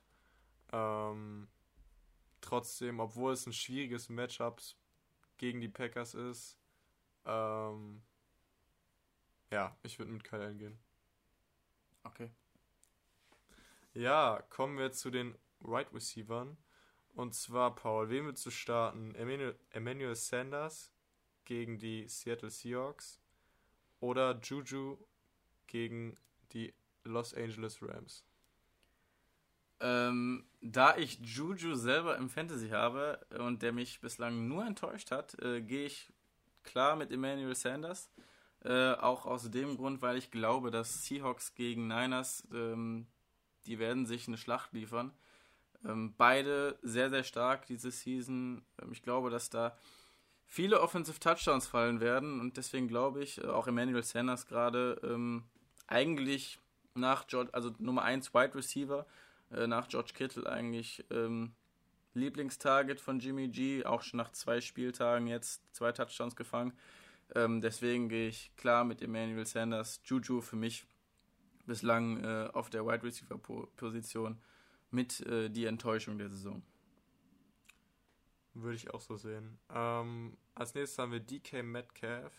Ähm, trotzdem, obwohl es ein schwieriges Matchup gegen die Packers ist, ähm, ja, ich würde mit Kyle Allen gehen. Okay. Ja, kommen wir zu den Right Receivern. Und zwar, Paul, wem willst du starten? Emmanuel, Emmanuel Sanders gegen die Seattle Seahawks oder Juju gegen die Los Angeles Rams? Ähm, da ich Juju selber im Fantasy habe und der mich bislang nur enttäuscht hat, äh, gehe ich klar mit Emmanuel Sanders. Äh, auch aus dem Grund, weil ich glaube, dass Seahawks gegen Niners, ähm, die werden sich eine Schlacht liefern. Ähm, beide sehr, sehr stark diese Season. Ähm, ich glaube, dass da viele Offensive Touchdowns fallen werden und deswegen glaube ich, äh, auch Emmanuel Sanders gerade ähm, eigentlich nach George, also Nummer 1 Wide Receiver, äh, nach George Kittle eigentlich ähm, Lieblingstarget von Jimmy G, auch schon nach zwei Spieltagen jetzt zwei Touchdowns gefangen. Ähm, deswegen gehe ich klar mit Emmanuel Sanders. Juju für mich bislang äh, auf der Wide Receiver Position mit äh, die Enttäuschung der Saison. Würde ich auch so sehen. Ähm, als nächstes haben wir DK Metcalf,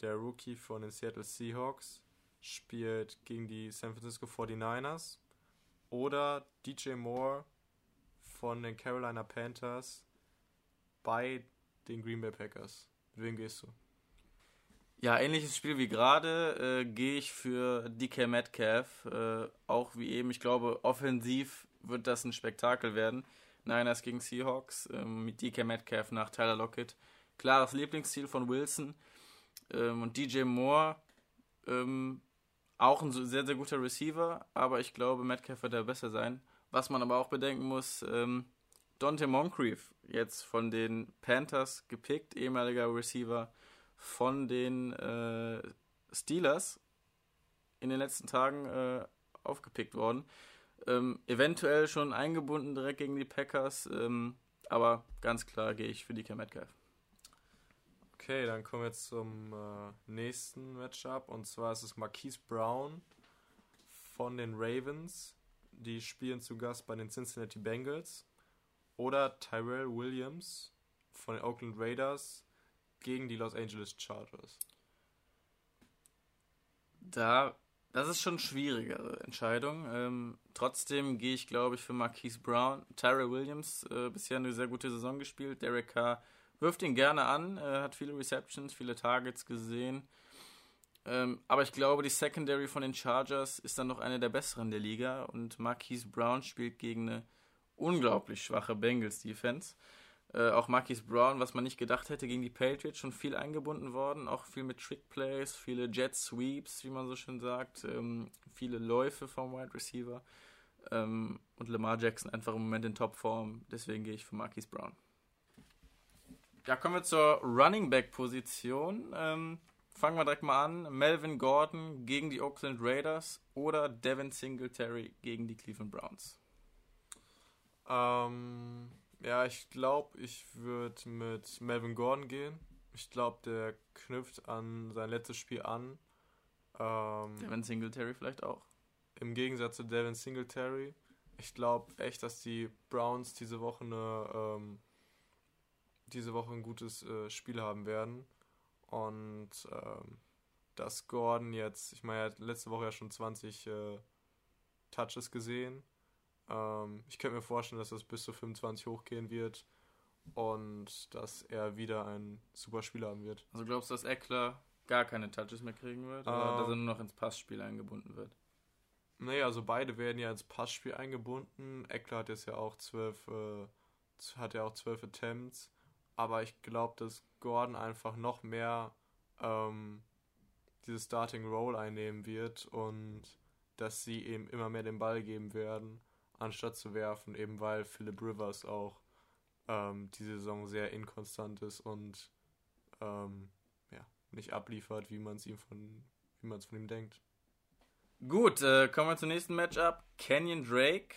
der Rookie von den Seattle Seahawks, spielt gegen die San Francisco 49ers. Oder DJ Moore von den Carolina Panthers bei den Green Bay Packers. Mit wem gehst du? Ja, ähnliches Spiel wie gerade äh, gehe ich für DK Metcalf. Äh, auch wie eben, ich glaube, offensiv wird das ein Spektakel werden. Niners gegen Seahawks ähm, mit DK Metcalf nach Tyler Lockett. Klares Lieblingsziel von Wilson. Ähm, und DJ Moore, ähm, auch ein sehr, sehr guter Receiver, aber ich glaube, Metcalf wird da besser sein. Was man aber auch bedenken muss, ähm, Dante Moncrief, jetzt von den Panthers gepickt, ehemaliger Receiver von den äh, Steelers, in den letzten Tagen äh, aufgepickt worden. Ähm, eventuell schon eingebunden direkt gegen die Packers, ähm, aber ganz klar gehe ich für DK Metcalf. Okay, dann kommen wir jetzt zum äh, nächsten Matchup und zwar ist es Marquise Brown von den Ravens. Die spielen zu Gast bei den Cincinnati Bengals. Oder Tyrell Williams von den Oakland Raiders gegen die Los Angeles Chargers. Da, das ist schon eine schwierigere Entscheidung. Ähm, trotzdem gehe ich, glaube ich, für Marquise Brown. Tyrell Williams äh, bisher eine sehr gute Saison gespielt. Derek Carr wirft ihn gerne an, äh, hat viele Receptions, viele Targets gesehen. Ähm, aber ich glaube, die Secondary von den Chargers ist dann noch eine der besseren der Liga und Marquise Brown spielt gegen eine unglaublich schwache Bengals Defense. Äh, auch Marquise Brown, was man nicht gedacht hätte, gegen die Patriots schon viel eingebunden worden, auch viel mit Trick Plays, viele Jet Sweeps, wie man so schön sagt, ähm, viele Läufe vom Wide Receiver ähm, und Lamar Jackson einfach im Moment in Topform. Deswegen gehe ich für Marquise Brown. Ja, kommen wir zur Running Back Position. Ähm, fangen wir direkt mal an. Melvin Gordon gegen die Oakland Raiders oder Devin Singletary gegen die Cleveland Browns? Ähm, ja, ich glaube, ich würde mit Melvin Gordon gehen. Ich glaube, der knüpft an sein letztes Spiel an. Ähm, Devin Singletary vielleicht auch. Im Gegensatz zu Devin Singletary. Ich glaube echt, dass die Browns diese Woche eine ähm, diese Woche ein gutes äh, Spiel haben werden. Und ähm, dass Gordon jetzt, ich meine, er hat letzte Woche ja schon 20 äh, Touches gesehen. Ähm, ich könnte mir vorstellen, dass das bis zu 25 hochgehen wird und dass er wieder ein super Spiel haben wird. Also glaubst du, dass Eckler gar keine Touches mehr kriegen wird oder ähm, dass er nur noch ins Passspiel eingebunden wird? Nee, also beide werden ja ins Passspiel eingebunden. Eckler hat jetzt ja auch zwölf, äh, hat ja auch zwölf Attempts aber ich glaube, dass Gordon einfach noch mehr ähm, dieses Starting Role einnehmen wird und dass sie eben immer mehr den Ball geben werden, anstatt zu werfen, eben weil Philip Rivers auch ähm, diese Saison sehr inkonstant ist und ähm, ja, nicht abliefert, wie man es ihm von wie man es von ihm denkt. Gut, äh, kommen wir zum nächsten Matchup. Kenyon Drake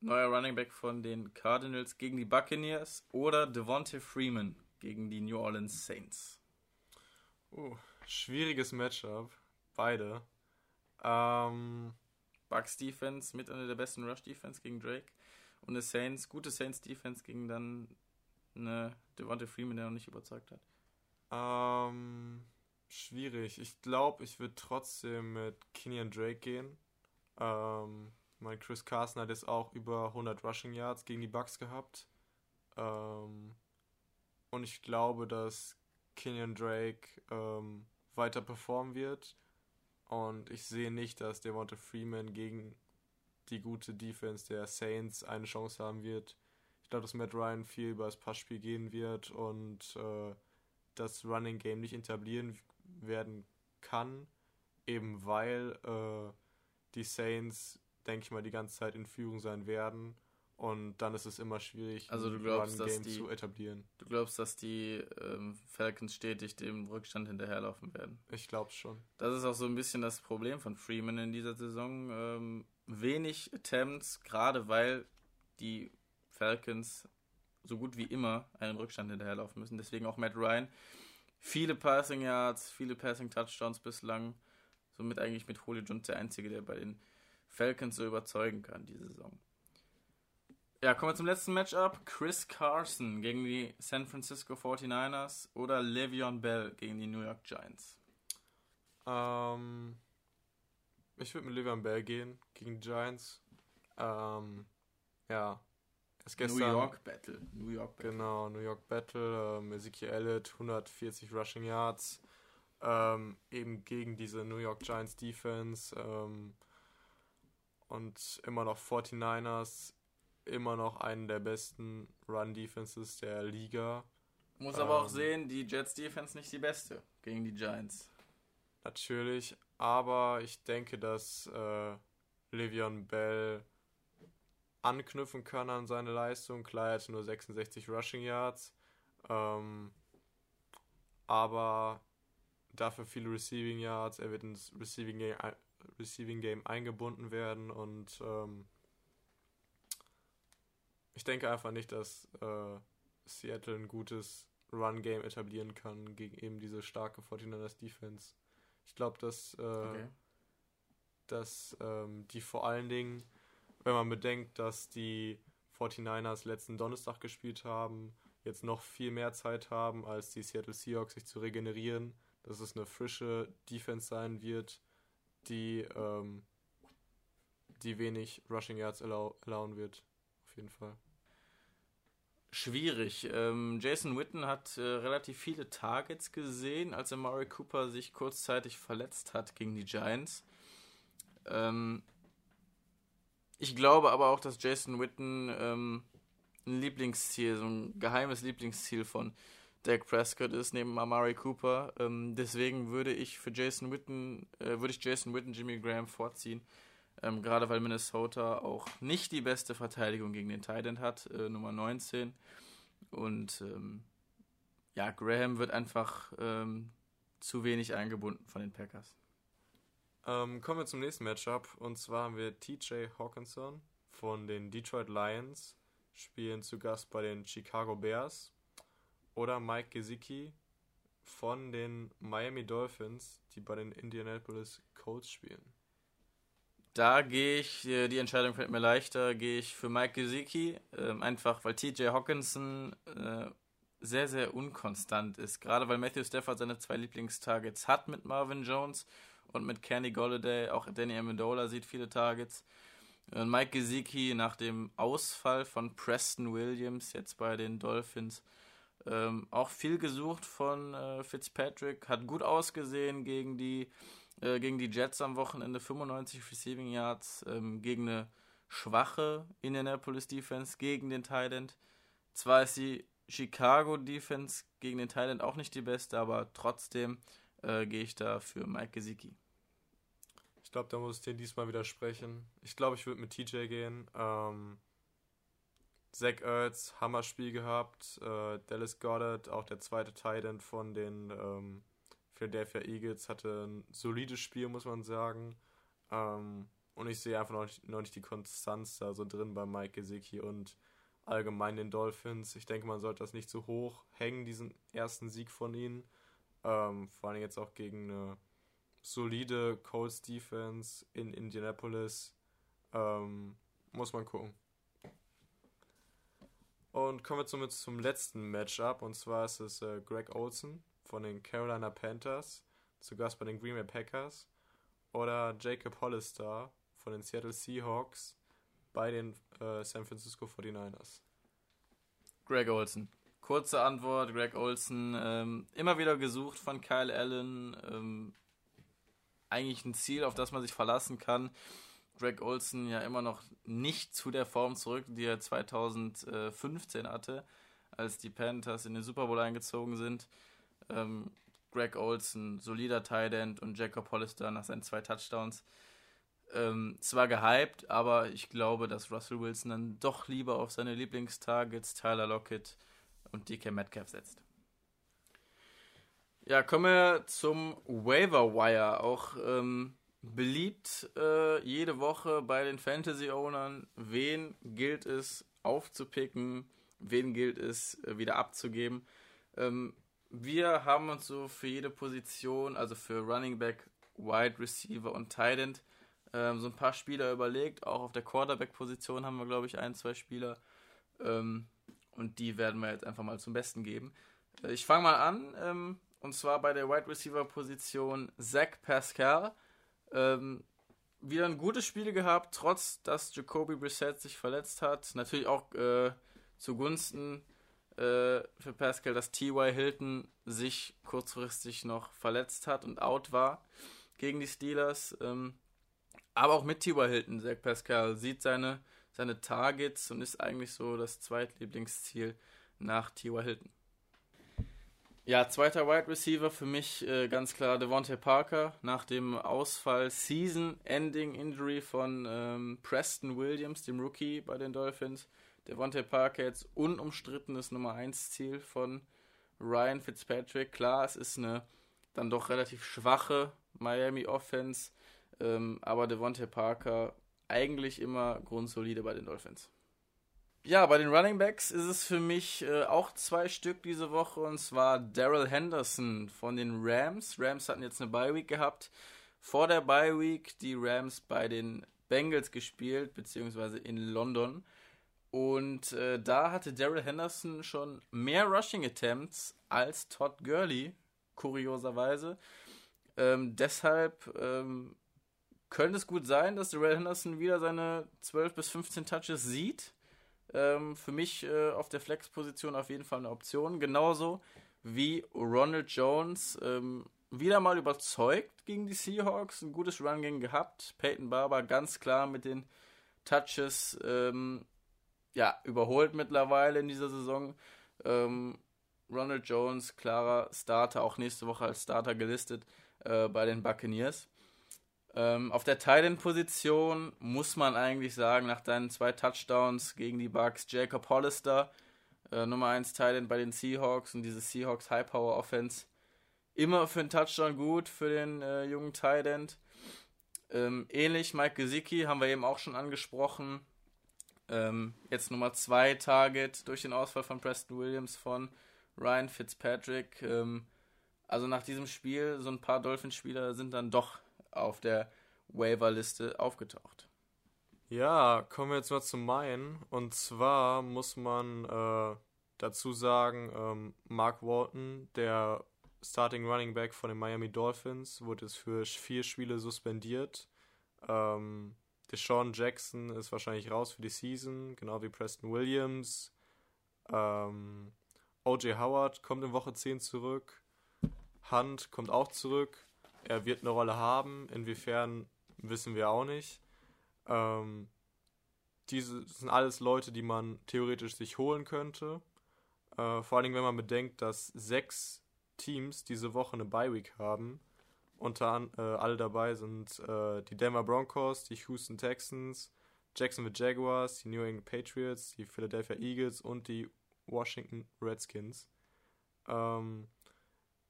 neuer Running Back von den Cardinals gegen die Buccaneers oder Devontae Freeman gegen die New Orleans Saints? Uh, schwieriges Matchup. Beide. Ähm, Bucks Defense mit einer der besten Rush Defense gegen Drake und eine Saints, gute Saints Defense gegen dann eine Devontae Freeman, der noch nicht überzeugt hat. Ähm, schwierig. Ich glaube, ich würde trotzdem mit Kenyon Drake gehen. Ähm, mein Chris Carson hat jetzt auch über 100 Rushing Yards gegen die Bucks gehabt. Ähm, und ich glaube, dass Kenyon Drake ähm, weiter performen wird. Und ich sehe nicht, dass Devonta Freeman gegen die gute Defense der Saints eine Chance haben wird. Ich glaube, dass Matt Ryan viel über das Passspiel gehen wird und äh, das Running Game nicht etablieren werden kann, eben weil äh, die Saints denke ich mal, die ganze Zeit in Führung sein werden. Und dann ist es immer schwierig, also du glaubst, ein Game die, zu etablieren. Du glaubst, dass die ähm, Falcons stetig dem Rückstand hinterherlaufen werden? Ich glaube schon. Das ist auch so ein bisschen das Problem von Freeman in dieser Saison. Ähm, wenig Attempts, gerade weil die Falcons so gut wie immer einen Rückstand hinterherlaufen müssen. Deswegen auch Matt Ryan. Viele Passing Yards, viele Passing Touchdowns bislang. Somit eigentlich mit Holy Jones der Einzige, der bei den Falcons so überzeugen kann diese Saison. Ja, kommen wir zum letzten Matchup. Chris Carson gegen die San Francisco 49ers oder Le'Veon Bell gegen die New York Giants? Ähm, ich würde mit Le'Veon Bell gehen gegen die Giants. Ähm, ja. Gestern, New York Battle. New York Battle. Genau, New York Battle. Ähm, Ezekiel Elliott, 140 Rushing Yards. Ähm, eben gegen diese New York Giants Defense. Ähm, und immer noch 49ers, immer noch einen der besten Run-Defenses der Liga. Muss aber ähm, auch sehen, die Jets-Defense nicht die beste gegen die Giants. Natürlich, aber ich denke, dass äh, Le'Veon Bell anknüpfen kann an seine Leistung. Klar, er hatte nur 66 Rushing Yards, ähm, aber dafür viele Receiving Yards. Er wird ins Receiving Game, Receiving Game eingebunden werden und ähm, ich denke einfach nicht, dass äh, Seattle ein gutes Run-Game etablieren kann gegen eben diese starke 49ers Defense. Ich glaube, dass, äh, okay. dass ähm, die vor allen Dingen, wenn man bedenkt, dass die 49ers letzten Donnerstag gespielt haben, jetzt noch viel mehr Zeit haben, als die Seattle Seahawks sich zu regenerieren, dass es eine frische Defense sein wird, die, ähm, die wenig Rushing Yards allow allowen wird. Auf jeden Fall. Schwierig. Ähm, Jason Witten hat äh, relativ viele Targets gesehen, als Amari Cooper sich kurzzeitig verletzt hat gegen die Giants. Ähm, ich glaube aber auch, dass Jason Witten ähm, ein Lieblingsziel, so ein geheimes Lieblingsziel von Dak Prescott ist, neben Amari Cooper. Ähm, deswegen würde ich für Jason Witten, äh, würde ich Jason Witten Jimmy Graham vorziehen. Ähm, gerade weil Minnesota auch nicht die beste Verteidigung gegen den Titan hat, äh, Nummer 19. Und ähm, ja, Graham wird einfach ähm, zu wenig eingebunden von den Packers. Ähm, kommen wir zum nächsten Matchup. Und zwar haben wir TJ Hawkinson von den Detroit Lions, spielen zu Gast bei den Chicago Bears. Oder Mike Gesicki von den Miami Dolphins, die bei den Indianapolis Colts spielen. Da gehe ich, äh, die Entscheidung fällt mir leichter, gehe ich für Mike Gesicki, ähm, einfach weil TJ Hawkinson äh, sehr, sehr unkonstant ist. Gerade weil Matthew Stafford seine zwei Lieblingstargets hat mit Marvin Jones und mit Kenny Golladay. Auch Danny Amendola sieht viele Targets. Und Mike Gesicki nach dem Ausfall von Preston Williams jetzt bei den Dolphins ähm, auch viel gesucht von äh, Fitzpatrick, hat gut ausgesehen gegen die äh, gegen die Jets am Wochenende 95 Receiving Yards ähm, gegen eine schwache Indianapolis Defense, gegen den Thailand. Zwar ist die Chicago Defense gegen den Thailand auch nicht die beste, aber trotzdem äh, gehe ich da für Mike Gesicki. Ich glaube, da muss ich dir diesmal widersprechen. Ich glaube, ich würde mit TJ gehen. Ähm, Zach Ertz, Hammer-Spiel gehabt. Äh, Dallas Goddard, auch der zweite Titan von den ähm, Philadelphia Eagles hatte ein solides Spiel, muss man sagen. Ähm, und ich sehe einfach noch nicht, noch nicht die Konstanz da so drin bei Mike Gesicki und allgemein den Dolphins. Ich denke, man sollte das nicht so hoch hängen, diesen ersten Sieg von ihnen. Ähm, vor allem jetzt auch gegen eine solide Colts Defense in Indianapolis. Ähm, muss man gucken. Und kommen wir somit zum letzten Matchup. Und zwar ist es äh, Greg Olson von den Carolina Panthers zu Gast bei den Green Bay Packers oder Jacob Hollister von den Seattle Seahawks bei den äh, San Francisco 49ers? Greg Olson. Kurze Antwort, Greg Olson. Ähm, immer wieder gesucht von Kyle Allen. Ähm, eigentlich ein Ziel, auf das man sich verlassen kann. Greg Olson ja immer noch nicht zu der Form zurück, die er 2015 hatte, als die Panthers in den Super Bowl eingezogen sind. Ähm, Greg Olson, solider Tight End und Jacob Hollister nach seinen zwei Touchdowns. Ähm, zwar gehypt, aber ich glaube, dass Russell Wilson dann doch lieber auf seine Lieblingstargets Tyler Lockett und DK Metcalf setzt. Ja, kommen wir zum Waiver Wire. Auch ähm, beliebt äh, jede Woche bei den Fantasy-Ownern. Wen gilt es aufzupicken? Wen gilt es äh, wieder abzugeben? Ähm, wir haben uns so für jede Position, also für Running Back, Wide Receiver und Tight End, ähm, so ein paar Spieler überlegt. Auch auf der Quarterback-Position haben wir, glaube ich, ein, zwei Spieler. Ähm, und die werden wir jetzt einfach mal zum Besten geben. Äh, ich fange mal an, ähm, und zwar bei der Wide Receiver-Position Zach Pascal. Ähm, wieder ein gutes Spiel gehabt, trotz dass Jacoby Brissett sich verletzt hat. Natürlich auch äh, zugunsten äh, für Pascal, dass T.Y. Hilton sich kurzfristig noch verletzt hat und out war gegen die Steelers. Ähm, Aber auch mit T.Y. Hilton, Zach Pascal sieht seine, seine Targets und ist eigentlich so das zweitlieblingsziel nach T.Y. Hilton. Ja, zweiter Wide Receiver für mich äh, ganz klar Devontae Parker nach dem Ausfall Season-Ending Injury von ähm, Preston Williams, dem Rookie bei den Dolphins. Devontae Parker jetzt unumstrittenes Nummer 1 Ziel von Ryan Fitzpatrick. Klar, es ist eine dann doch relativ schwache Miami Offense, ähm, aber Devontae Parker eigentlich immer grundsolide bei den Dolphins. Ja, bei den Running Backs ist es für mich äh, auch zwei Stück diese Woche und zwar Daryl Henderson von den Rams. Rams hatten jetzt eine Bye Week gehabt. Vor der Bye Week die Rams bei den Bengals gespielt, beziehungsweise in London. Und äh, da hatte Daryl Henderson schon mehr Rushing Attempts als Todd Gurley, kurioserweise. Ähm, deshalb ähm, könnte es gut sein, dass Daryl Henderson wieder seine 12 bis 15 Touches sieht. Ähm, für mich äh, auf der Flex-Position auf jeden Fall eine Option. Genauso wie Ronald Jones ähm, wieder mal überzeugt gegen die Seahawks. Ein gutes Run-Game gehabt. Peyton Barber ganz klar mit den Touches ähm, ja, überholt mittlerweile in dieser Saison. Ähm, Ronald Jones, klarer Starter, auch nächste Woche als Starter gelistet äh, bei den Buccaneers. Ähm, auf der Titan-Position muss man eigentlich sagen, nach deinen zwei Touchdowns gegen die Bucks, Jacob Hollister, äh, Nummer 1 Titan bei den Seahawks und diese Seahawks High Power Offense, immer für einen Touchdown gut für den äh, jungen Titan. Ähm, ähnlich Mike Gesicki haben wir eben auch schon angesprochen. Ähm, jetzt Nummer 2 Target durch den Ausfall von Preston Williams von Ryan Fitzpatrick. Ähm, also nach diesem Spiel, so ein paar Dolphins-Spieler sind dann doch auf der Waiver-Liste aufgetaucht. Ja, kommen wir jetzt mal zu meinen. Und zwar muss man äh, dazu sagen, ähm, Mark Walton, der Starting Running Back von den Miami Dolphins, wurde jetzt für vier Spiele suspendiert. Ähm, Deshaun Jackson ist wahrscheinlich raus für die Season, genau wie Preston Williams. Ähm, OJ Howard kommt in Woche 10 zurück. Hunt kommt auch zurück. Er wird eine Rolle haben. Inwiefern wissen wir auch nicht. Ähm, diese sind alles Leute, die man theoretisch sich holen könnte. Äh, vor allem, wenn man bedenkt, dass sechs Teams diese Woche eine Bye Week haben. Unter äh, alle dabei sind äh, die Denver Broncos, die Houston Texans, Jacksonville Jaguars, die New England Patriots, die Philadelphia Eagles und die Washington Redskins. Ähm,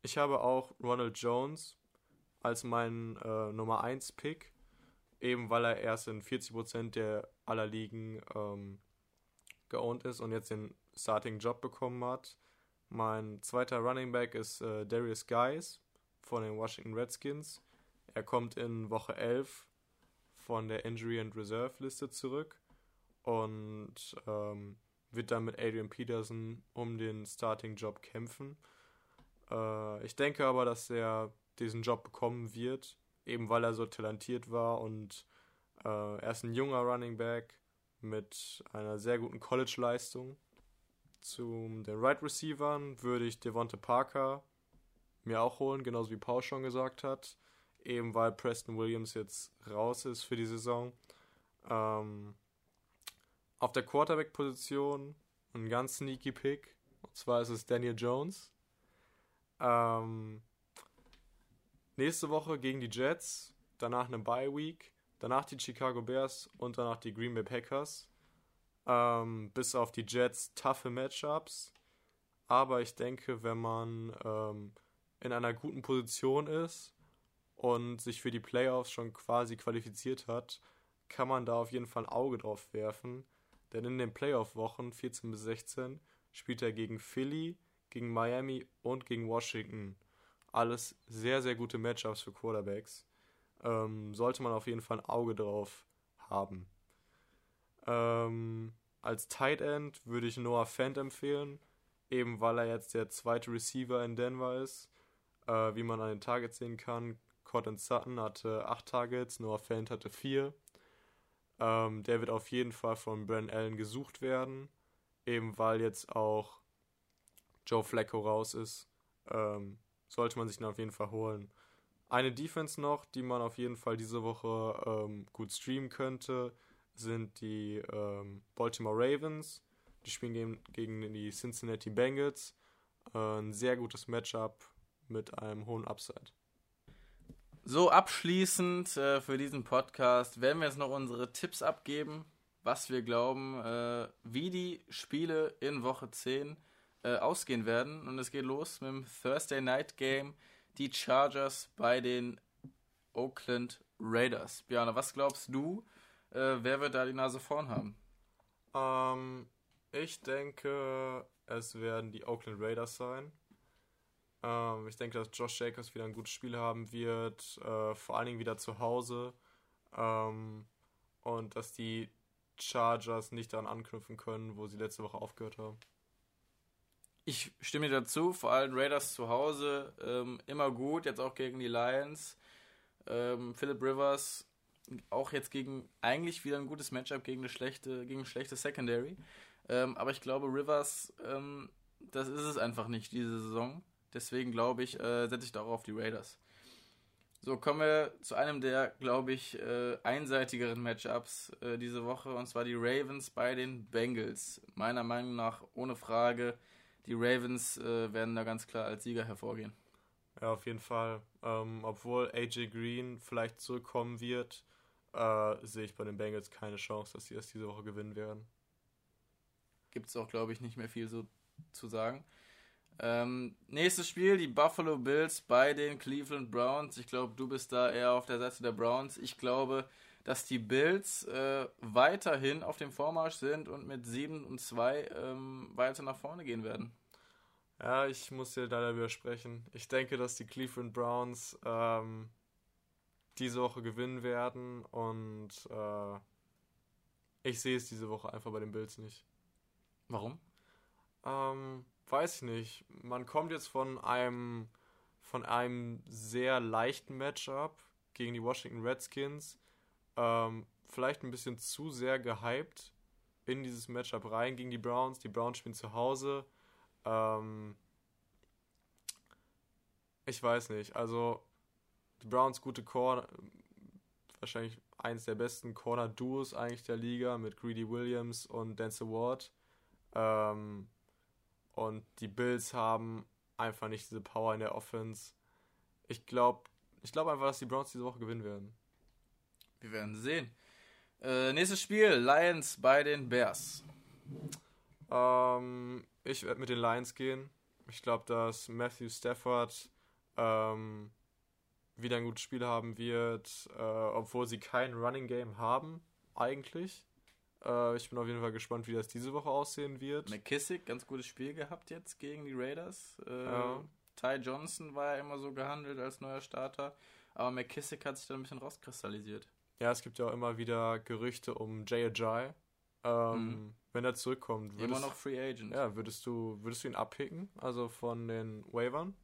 ich habe auch Ronald Jones als mein äh, Nummer 1 Pick, eben weil er erst in 40% der aller Ligen ähm, geowned ist und jetzt den Starting Job bekommen hat. Mein zweiter Running Back ist äh, Darius Guys von den Washington Redskins. Er kommt in Woche 11 von der Injury and Reserve Liste zurück und ähm, wird dann mit Adrian Peterson um den Starting Job kämpfen. Äh, ich denke aber, dass er diesen Job bekommen wird, eben weil er so talentiert war und äh, er ist ein junger Running Back mit einer sehr guten College-Leistung. Zu den Right Receivern würde ich Devonta Parker mir auch holen, genauso wie Paul schon gesagt hat, eben weil Preston Williams jetzt raus ist für die Saison. Ähm, auf der Quarterback-Position ein ganz sneaky Pick, und zwar ist es Daniel Jones. Ähm, Nächste Woche gegen die Jets, danach eine Bye Week, danach die Chicago Bears und danach die Green Bay Packers. Ähm, bis auf die Jets taffe Matchups. Aber ich denke, wenn man ähm, in einer guten Position ist und sich für die Playoffs schon quasi qualifiziert hat, kann man da auf jeden Fall ein Auge drauf werfen. Denn in den Playoff-Wochen 14 bis 16 spielt er gegen Philly, gegen Miami und gegen Washington alles sehr, sehr gute Matchups für Quarterbacks. Ähm, sollte man auf jeden Fall ein Auge drauf haben. Ähm, als Tight End würde ich Noah Fant empfehlen, eben weil er jetzt der zweite Receiver in Denver ist. Äh, wie man an den Targets sehen kann, Cortland Sutton hatte 8 Targets, Noah Fant hatte 4. Ähm, der wird auf jeden Fall von Bren Allen gesucht werden, eben weil jetzt auch Joe Flacco raus ist. Ähm, sollte man sich dann auf jeden Fall holen. Eine Defense noch, die man auf jeden Fall diese Woche ähm, gut streamen könnte, sind die ähm, Baltimore Ravens. Die spielen gegen, gegen die Cincinnati Bengals. Äh, ein sehr gutes Matchup mit einem hohen Upside. So abschließend äh, für diesen Podcast werden wir jetzt noch unsere Tipps abgeben, was wir glauben, äh, wie die Spiele in Woche 10 äh, ausgehen werden. Und es geht los mit dem Thursday Night Game. Die Chargers bei den Oakland Raiders. Björn, was glaubst du, äh, wer wird da die Nase vorn haben? Ähm, ich denke, es werden die Oakland Raiders sein. Ähm, ich denke, dass Josh Jacobs wieder ein gutes Spiel haben wird, äh, vor allen Dingen wieder zu Hause. Ähm, und dass die Chargers nicht daran anknüpfen können, wo sie letzte Woche aufgehört haben. Ich stimme dir dazu, vor allem Raiders zu Hause ähm, immer gut, jetzt auch gegen die Lions. Ähm, Philip Rivers auch jetzt gegen eigentlich wieder ein gutes Matchup gegen eine schlechte, gegen eine schlechte Secondary. Ähm, aber ich glaube, Rivers, ähm, das ist es einfach nicht diese Saison. Deswegen glaube ich, äh, setze ich darauf die Raiders. So, kommen wir zu einem der, glaube ich, äh, einseitigeren Matchups äh, diese Woche, und zwar die Ravens bei den Bengals. Meiner Meinung nach, ohne Frage, die Ravens äh, werden da ganz klar als Sieger hervorgehen. Ja, auf jeden Fall. Ähm, obwohl AJ Green vielleicht zurückkommen wird, äh, sehe ich bei den Bengals keine Chance, dass sie das diese Woche gewinnen werden. Gibt es auch, glaube ich, nicht mehr viel so zu sagen. Ähm, nächstes Spiel, die Buffalo Bills bei den Cleveland Browns. Ich glaube, du bist da eher auf der Seite der Browns. Ich glaube, dass die Bills äh, weiterhin auf dem Vormarsch sind und mit 7 und 2 ähm, weiter nach vorne gehen werden. Ja, ich muss dir leider widersprechen. Ich denke, dass die Cleveland Browns ähm, diese Woche gewinnen werden und äh, ich sehe es diese Woche einfach bei den Bills nicht. Warum? Ähm, weiß ich nicht. Man kommt jetzt von einem von einem sehr leichten Matchup gegen die Washington Redskins. Ähm, vielleicht ein bisschen zu sehr gehypt in dieses Matchup rein gegen die Browns. Die Browns spielen zu Hause. Ähm, ich weiß nicht. Also die Browns gute Corner, wahrscheinlich eins der besten Corner-Duos eigentlich der Liga mit Greedy Williams und Denzel Ward. Ähm, und die Bills haben einfach nicht diese Power in der Offense. Ich glaube ich glaub einfach, dass die Browns diese Woche gewinnen werden. Wir werden sehen. Äh, nächstes Spiel, Lions bei den Bears. Ähm, ich werde mit den Lions gehen. Ich glaube, dass Matthew Stafford ähm, wieder ein gutes Spiel haben wird, äh, obwohl sie kein Running Game haben, eigentlich. Äh, ich bin auf jeden Fall gespannt, wie das diese Woche aussehen wird. McKissick, ganz gutes Spiel gehabt jetzt gegen die Raiders. Äh, ja. Ty Johnson war ja immer so gehandelt als neuer Starter, aber McKissick hat sich da ein bisschen rauskristallisiert. Ja, es gibt ja auch immer wieder Gerüchte um Jay Ajay. Ähm, mhm. Wenn er zurückkommt, würdest, immer noch Free Agent. Ja, würdest du, würdest du ihn abpicken, also von den Waivern?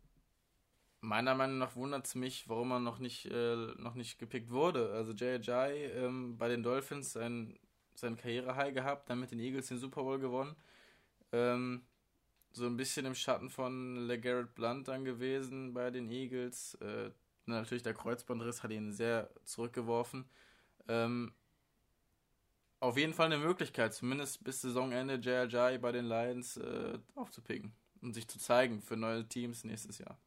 Meiner Meinung nach wundert es mich, warum er noch nicht, äh, noch nicht gepickt wurde. Also Jay Ajay ähm, bei den Dolphins sein sein Karriere-High gehabt, dann mit den Eagles den Super Bowl gewonnen. Ähm, so ein bisschen im Schatten von LeGarrette Blunt dann gewesen bei den Eagles. Äh, natürlich der Kreuzbandriss hat ihn sehr zurückgeworfen. Ähm, auf jeden Fall eine Möglichkeit, zumindest bis Saisonende JRJ bei den Lions äh, aufzupicken und sich zu zeigen für neue Teams nächstes Jahr.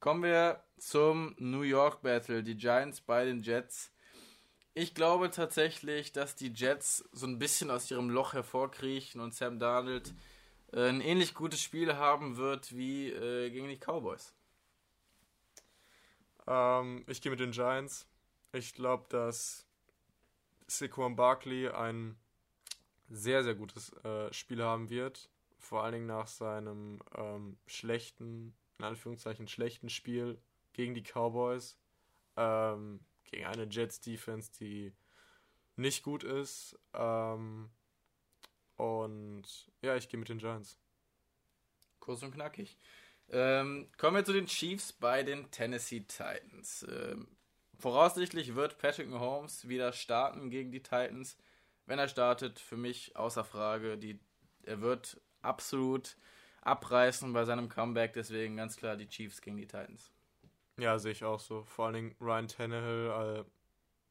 Kommen wir zum New York Battle, die Giants bei den Jets. Ich glaube tatsächlich, dass die Jets so ein bisschen aus ihrem Loch hervorkriechen und Sam Darnold äh, ein ähnlich gutes Spiel haben wird wie äh, gegen die Cowboys. Ähm, ich gehe mit den Giants. Ich glaube, dass Saquon Barkley ein sehr, sehr gutes äh, Spiel haben wird. Vor allen Dingen nach seinem ähm, schlechten, in Anführungszeichen schlechten Spiel gegen die Cowboys. Ähm, gegen eine Jets-Defense, die nicht gut ist. Ähm, und ja, ich gehe mit den Giants. Kurz und knackig. Ähm, kommen wir zu den Chiefs bei den Tennessee Titans. Ähm, voraussichtlich wird Patrick Mahomes wieder starten gegen die Titans. Wenn er startet, für mich außer Frage, die, er wird absolut abreißen bei seinem Comeback. Deswegen ganz klar die Chiefs gegen die Titans. Ja, sehe ich auch so. Vor allen Dingen Ryan Tannehill äh,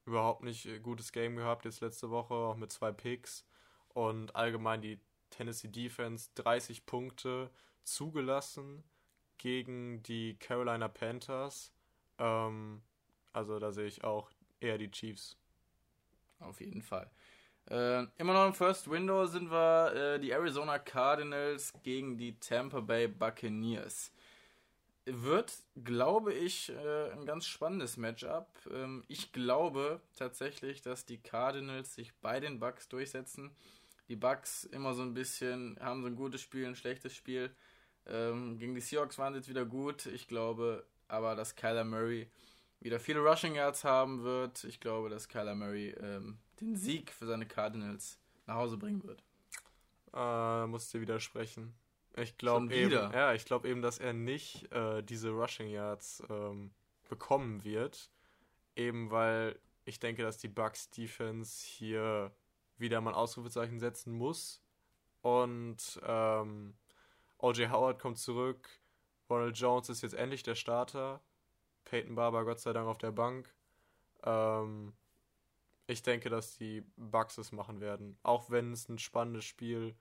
überhaupt nicht äh, gutes Game gehabt jetzt letzte Woche, auch mit zwei Picks. Und allgemein die Tennessee Defense 30 Punkte zugelassen gegen die Carolina Panthers. Ähm, also da sehe ich auch eher die Chiefs. Auf jeden Fall. Äh, immer noch im First Window sind wir äh, die Arizona Cardinals gegen die Tampa Bay Buccaneers. Wird, glaube ich, äh, ein ganz spannendes Matchup. Ähm, ich glaube tatsächlich, dass die Cardinals sich bei den Bucks durchsetzen. Die Bucks immer so ein bisschen, haben so ein gutes Spiel, ein schlechtes Spiel. Ähm, gegen die Seahawks waren sie jetzt wieder gut. Ich glaube aber, dass Kyler Murray wieder viele Rushing Yards haben wird. Ich glaube, dass Kyler Murray ähm, den Sieg für seine Cardinals nach Hause bringen wird. Äh, musst dir widersprechen. Ich glaube eben, ja, ich glaube eben, dass er nicht äh, diese Rushing Yards ähm, bekommen wird, eben weil ich denke, dass die Bucks Defense hier wieder mal ein Ausrufezeichen setzen muss. Und ähm, OJ Howard kommt zurück, Ronald Jones ist jetzt endlich der Starter. Peyton Barber Gott sei Dank auf der Bank. Ähm, ich denke, dass die Bucks es machen werden. Auch wenn es ein spannendes Spiel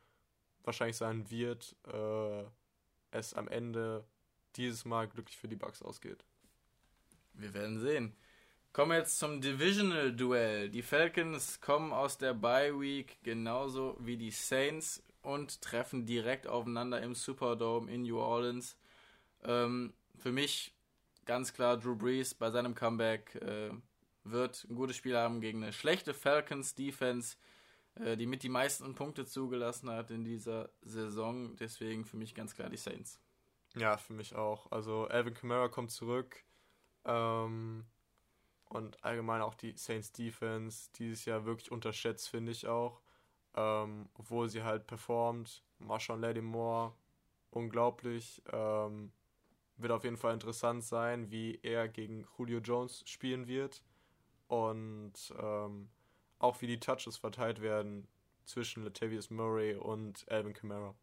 wahrscheinlich sein wird, äh, es am Ende dieses Mal glücklich für die Bucks ausgeht. Wir werden sehen. Kommen wir jetzt zum Divisional Duell. Die Falcons kommen aus der Bye Week genauso wie die Saints und treffen direkt aufeinander im Superdome in New Orleans. Ähm, für mich ganz klar Drew Brees bei seinem Comeback äh, wird ein gutes Spiel haben gegen eine schlechte Falcons Defense, äh, die mit die meisten Punkte zugelassen hat in dieser Saison. Deswegen für mich ganz klar die Saints. Ja, für mich auch. Also Alvin Kamara kommt zurück. Ähm, und allgemein auch die Saints Defense dieses Jahr wirklich unterschätzt, finde ich auch. Ähm, obwohl sie halt performt. Marshawn Lattimore, unglaublich. Ähm, wird auf jeden Fall interessant sein, wie er gegen Julio Jones spielen wird und ähm, auch wie die Touches verteilt werden zwischen Latavius Murray und Alvin Kamara.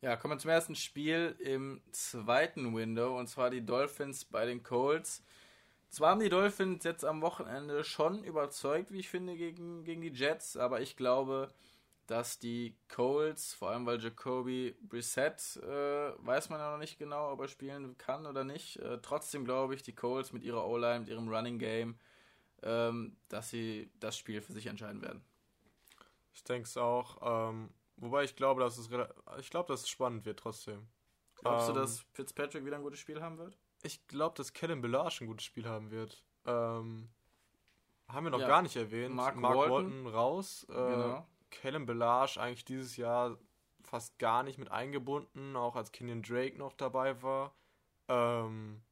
Ja, kommen wir zum ersten Spiel im zweiten Window und zwar die Dolphins bei den Colts. Zwar haben die Dolphins jetzt am Wochenende schon überzeugt, wie ich finde, gegen, gegen die Jets, aber ich glaube, dass die Colts, vor allem weil Jacoby Brissett, äh, weiß man ja noch nicht genau, ob er spielen kann oder nicht. Äh, trotzdem glaube ich, die Colts mit ihrer O-Line, mit ihrem Running Game, ähm, dass sie das Spiel für sich entscheiden werden. Ich denke es auch. Ähm, wobei ich glaube, dass es ich glaube, dass es spannend wird trotzdem. Glaubst ähm, du, dass Fitzpatrick wieder ein gutes Spiel haben wird? Ich glaube, dass Kellen Belage ein gutes Spiel haben wird. Ähm, haben wir noch ja. gar nicht erwähnt. Mark, Mark Walton. Walton raus. Äh, genau Callum Belage eigentlich dieses Jahr fast gar nicht mit eingebunden, auch als Kenyon Drake noch dabei war. Ähm,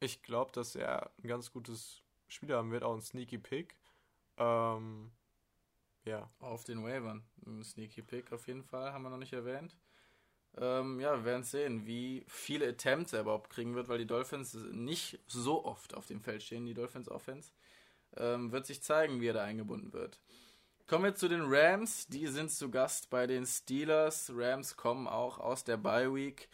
ich glaube, dass er ein ganz gutes Spiel haben wird, auch ein Sneaky Pick. Ähm, ja. Auf den Wavern. Ein Sneaky Pick auf jeden Fall, haben wir noch nicht erwähnt. Ähm, ja, wir werden sehen, wie viele Attempts er überhaupt kriegen wird, weil die Dolphins nicht so oft auf dem Feld stehen, die Dolphins Offense. Ähm, wird sich zeigen, wie er da eingebunden wird. Kommen wir zu den Rams. Die sind zu Gast bei den Steelers. Rams kommen auch aus der Bye Week.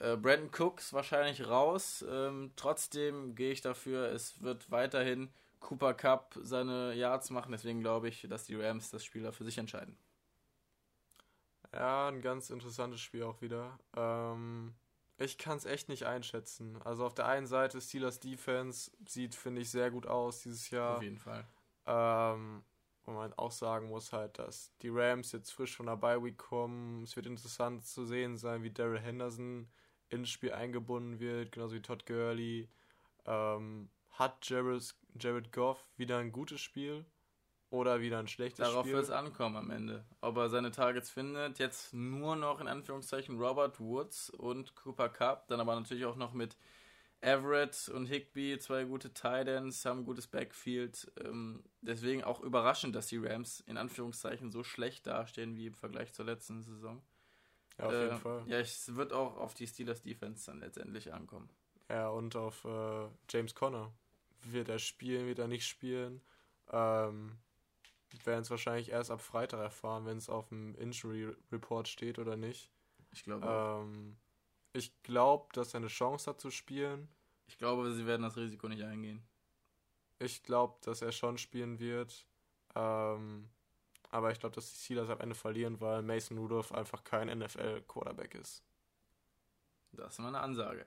Äh, Brandon Cooks wahrscheinlich raus. Ähm, trotzdem gehe ich dafür, es wird weiterhin Cooper Cup seine Yards machen. Deswegen glaube ich, dass die Rams das Spiel da für sich entscheiden. Ja, ein ganz interessantes Spiel auch wieder. Ähm, ich kann es echt nicht einschätzen. Also auf der einen Seite Steelers Defense sieht, finde ich, sehr gut aus dieses Jahr. Auf jeden Fall. Ähm, wo man auch sagen muss halt, dass die Rams jetzt frisch von der Bye Week kommen. Es wird interessant zu sehen sein, wie Daryl Henderson ins Spiel eingebunden wird, genauso wie Todd Gurley. Ähm, hat Jared, Jared Goff wieder ein gutes Spiel oder wieder ein schlechtes Darauf Spiel? Darauf wird es ankommen am Ende. Ob er seine Targets findet, jetzt nur noch in Anführungszeichen Robert Woods und Cooper Cup, dann aber natürlich auch noch mit Everett und Higby, zwei gute Titans, haben ein gutes Backfield. Ähm, deswegen auch überraschend, dass die Rams in Anführungszeichen so schlecht dastehen wie im Vergleich zur letzten Saison. Ja, auf äh, jeden Fall. Ja, es wird auch auf die Steelers Defense dann letztendlich ankommen. Ja, und auf äh, James Conner. Wird er spielen, wird er nicht spielen? Ähm, werden es wahrscheinlich erst ab Freitag erfahren, wenn es auf dem Injury Report steht oder nicht. Ich glaube. Ähm, Ich glaube, dass er eine Chance hat zu spielen. Ich glaube, sie werden das Risiko nicht eingehen. Ich glaube, dass er schon spielen wird. Ähm, aber ich glaube, dass die Steelers am Ende verlieren, weil Mason Rudolph einfach kein NFL-Quarterback ist. Das ist mal eine Ansage.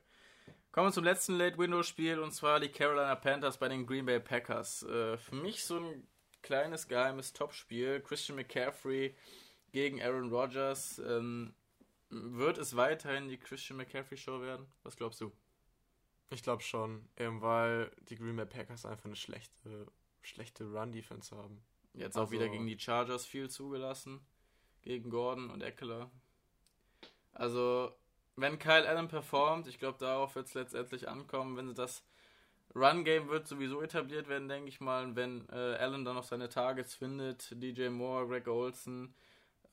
Kommen wir zum letzten Late-Window-Spiel und zwar die Carolina Panthers bei den Green Bay Packers. Äh, für mich so ein kleines geheimes Topspiel. Christian McCaffrey gegen Aaron Rodgers. Ähm, wird es weiterhin die Christian McCaffrey Show werden? Was glaubst du? Ich glaube schon, eben weil die Green Bay Packers einfach eine schlechte, schlechte Run-Defense haben. Jetzt also, auch wieder gegen die Chargers viel zugelassen. Gegen Gordon und Eckler. Also, wenn Kyle Allen performt, ich glaube, darauf wird es letztendlich ankommen, wenn sie das Run-Game wird sowieso etabliert werden, denke ich mal. Wenn äh, Allen dann noch seine Targets findet, DJ Moore, Greg Olson,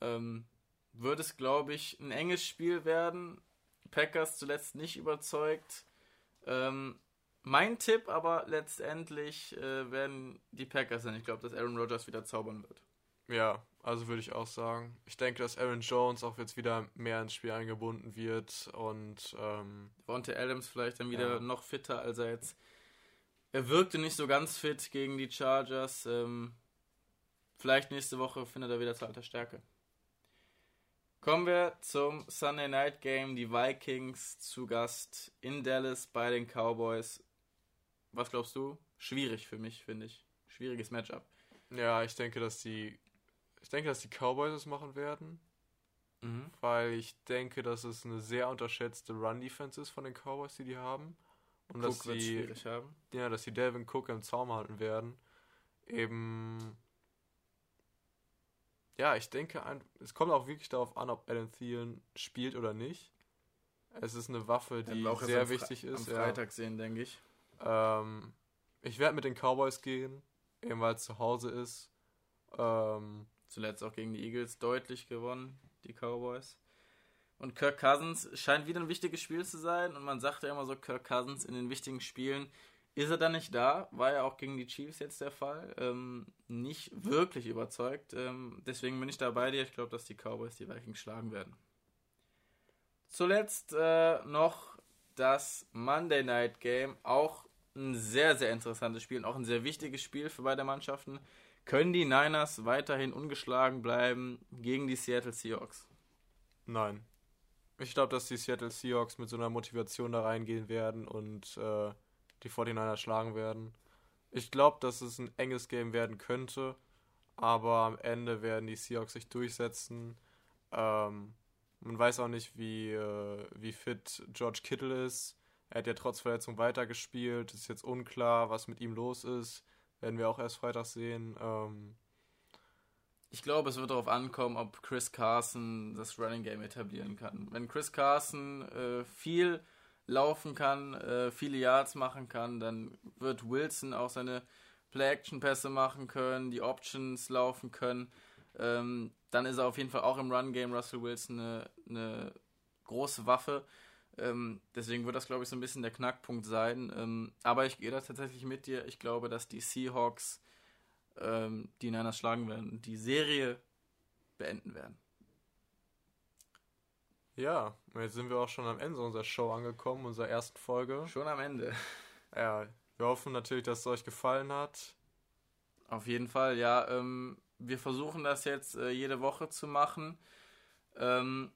ähm, wird es, glaube ich, ein enges Spiel werden. Packers zuletzt nicht überzeugt. Ähm, mein Tipp aber letztendlich äh, werden die Packers sein. Ich glaube, dass Aaron Rodgers wieder zaubern wird. Ja, also würde ich auch sagen. Ich denke, dass Aaron Jones auch jetzt wieder mehr ins Spiel eingebunden wird und ähm, Vontae Adams vielleicht dann wieder ja. noch fitter, als er jetzt. Er wirkte nicht so ganz fit gegen die Chargers. Ähm, vielleicht nächste Woche findet er wieder zur alter Stärke. Kommen wir zum Sunday Night Game. Die Vikings zu Gast in Dallas bei den Cowboys. Was glaubst du? Schwierig für mich, finde ich. Schwieriges Matchup. Ja, ich denke, dass die ich denke, dass die Cowboys es machen werden. Mhm. Weil ich denke, dass es eine sehr unterschätzte Run-Defense ist von den Cowboys, die die haben. Und Cook dass sie haben. Ja, dass sie Delvin Cook im Zaum halten werden. Eben ja, ich denke, es kommt auch wirklich darauf an, ob Alan Thielen spielt oder nicht. Es ist eine Waffe, die sehr wichtig ist. Am Freitag ja. sehen, denke ich. Ähm, ich werde mit den Cowboys gehen, eben weil es zu Hause ist. Ähm, Zuletzt auch gegen die Eagles deutlich gewonnen, die Cowboys. Und Kirk Cousins scheint wieder ein wichtiges Spiel zu sein. Und man sagt ja immer so, Kirk Cousins in den wichtigen Spielen ist er dann nicht da, war ja auch gegen die Chiefs jetzt der Fall. Ähm, nicht wirklich überzeugt. Ähm, deswegen bin ich da bei dir. Ich glaube, dass die Cowboys die Vikings schlagen werden. Zuletzt äh, noch das Monday Night Game. Auch ein sehr, sehr interessantes Spiel und auch ein sehr wichtiges Spiel für beide Mannschaften. Können die Niners weiterhin ungeschlagen bleiben gegen die Seattle Seahawks? Nein. Ich glaube, dass die Seattle Seahawks mit so einer Motivation da reingehen werden und äh, die 49ers schlagen werden. Ich glaube, dass es ein enges Game werden könnte, aber am Ende werden die Seahawks sich durchsetzen. Ähm, man weiß auch nicht, wie, äh, wie fit George Kittle ist. Er hat ja trotz Verletzung weitergespielt. Es ist jetzt unklar, was mit ihm los ist. Werden wir auch erst Freitag sehen. Ähm, ich glaube, es wird darauf ankommen, ob Chris Carson das Running Game etablieren kann. Wenn Chris Carson äh, viel laufen kann, äh, viele Yards machen kann, dann wird Wilson auch seine Play-Action-Pässe machen können, die Options laufen können. Ähm, dann ist er auf jeden Fall auch im Run-Game Russell Wilson eine, eine große Waffe. Ähm, deswegen wird das, glaube ich, so ein bisschen der Knackpunkt sein. Ähm, aber ich gehe da tatsächlich mit dir. Ich glaube, dass die Seahawks ähm, die Niners schlagen werden und die Serie beenden werden. Ja, jetzt sind wir auch schon am Ende unserer Show angekommen, unserer ersten Folge. Schon am Ende. Ja, wir hoffen natürlich, dass es euch gefallen hat. Auf jeden Fall, ja. Ähm, wir versuchen das jetzt äh, jede Woche zu machen. Ähm,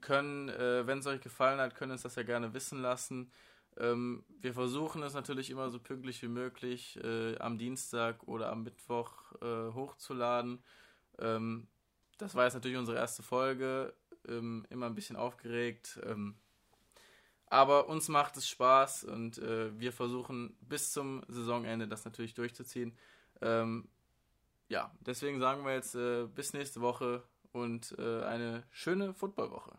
können, äh, wenn es euch gefallen hat, können uns das ja gerne wissen lassen. Ähm, wir versuchen es natürlich immer so pünktlich wie möglich äh, am Dienstag oder am Mittwoch äh, hochzuladen. Ähm, das war jetzt natürlich unsere erste Folge ähm, immer ein bisschen aufgeregt. Ähm, aber uns macht es Spaß und äh, wir versuchen bis zum Saisonende das natürlich durchzuziehen. Ähm, ja, deswegen sagen wir jetzt äh, bis nächste Woche und äh, eine schöne Footballwoche.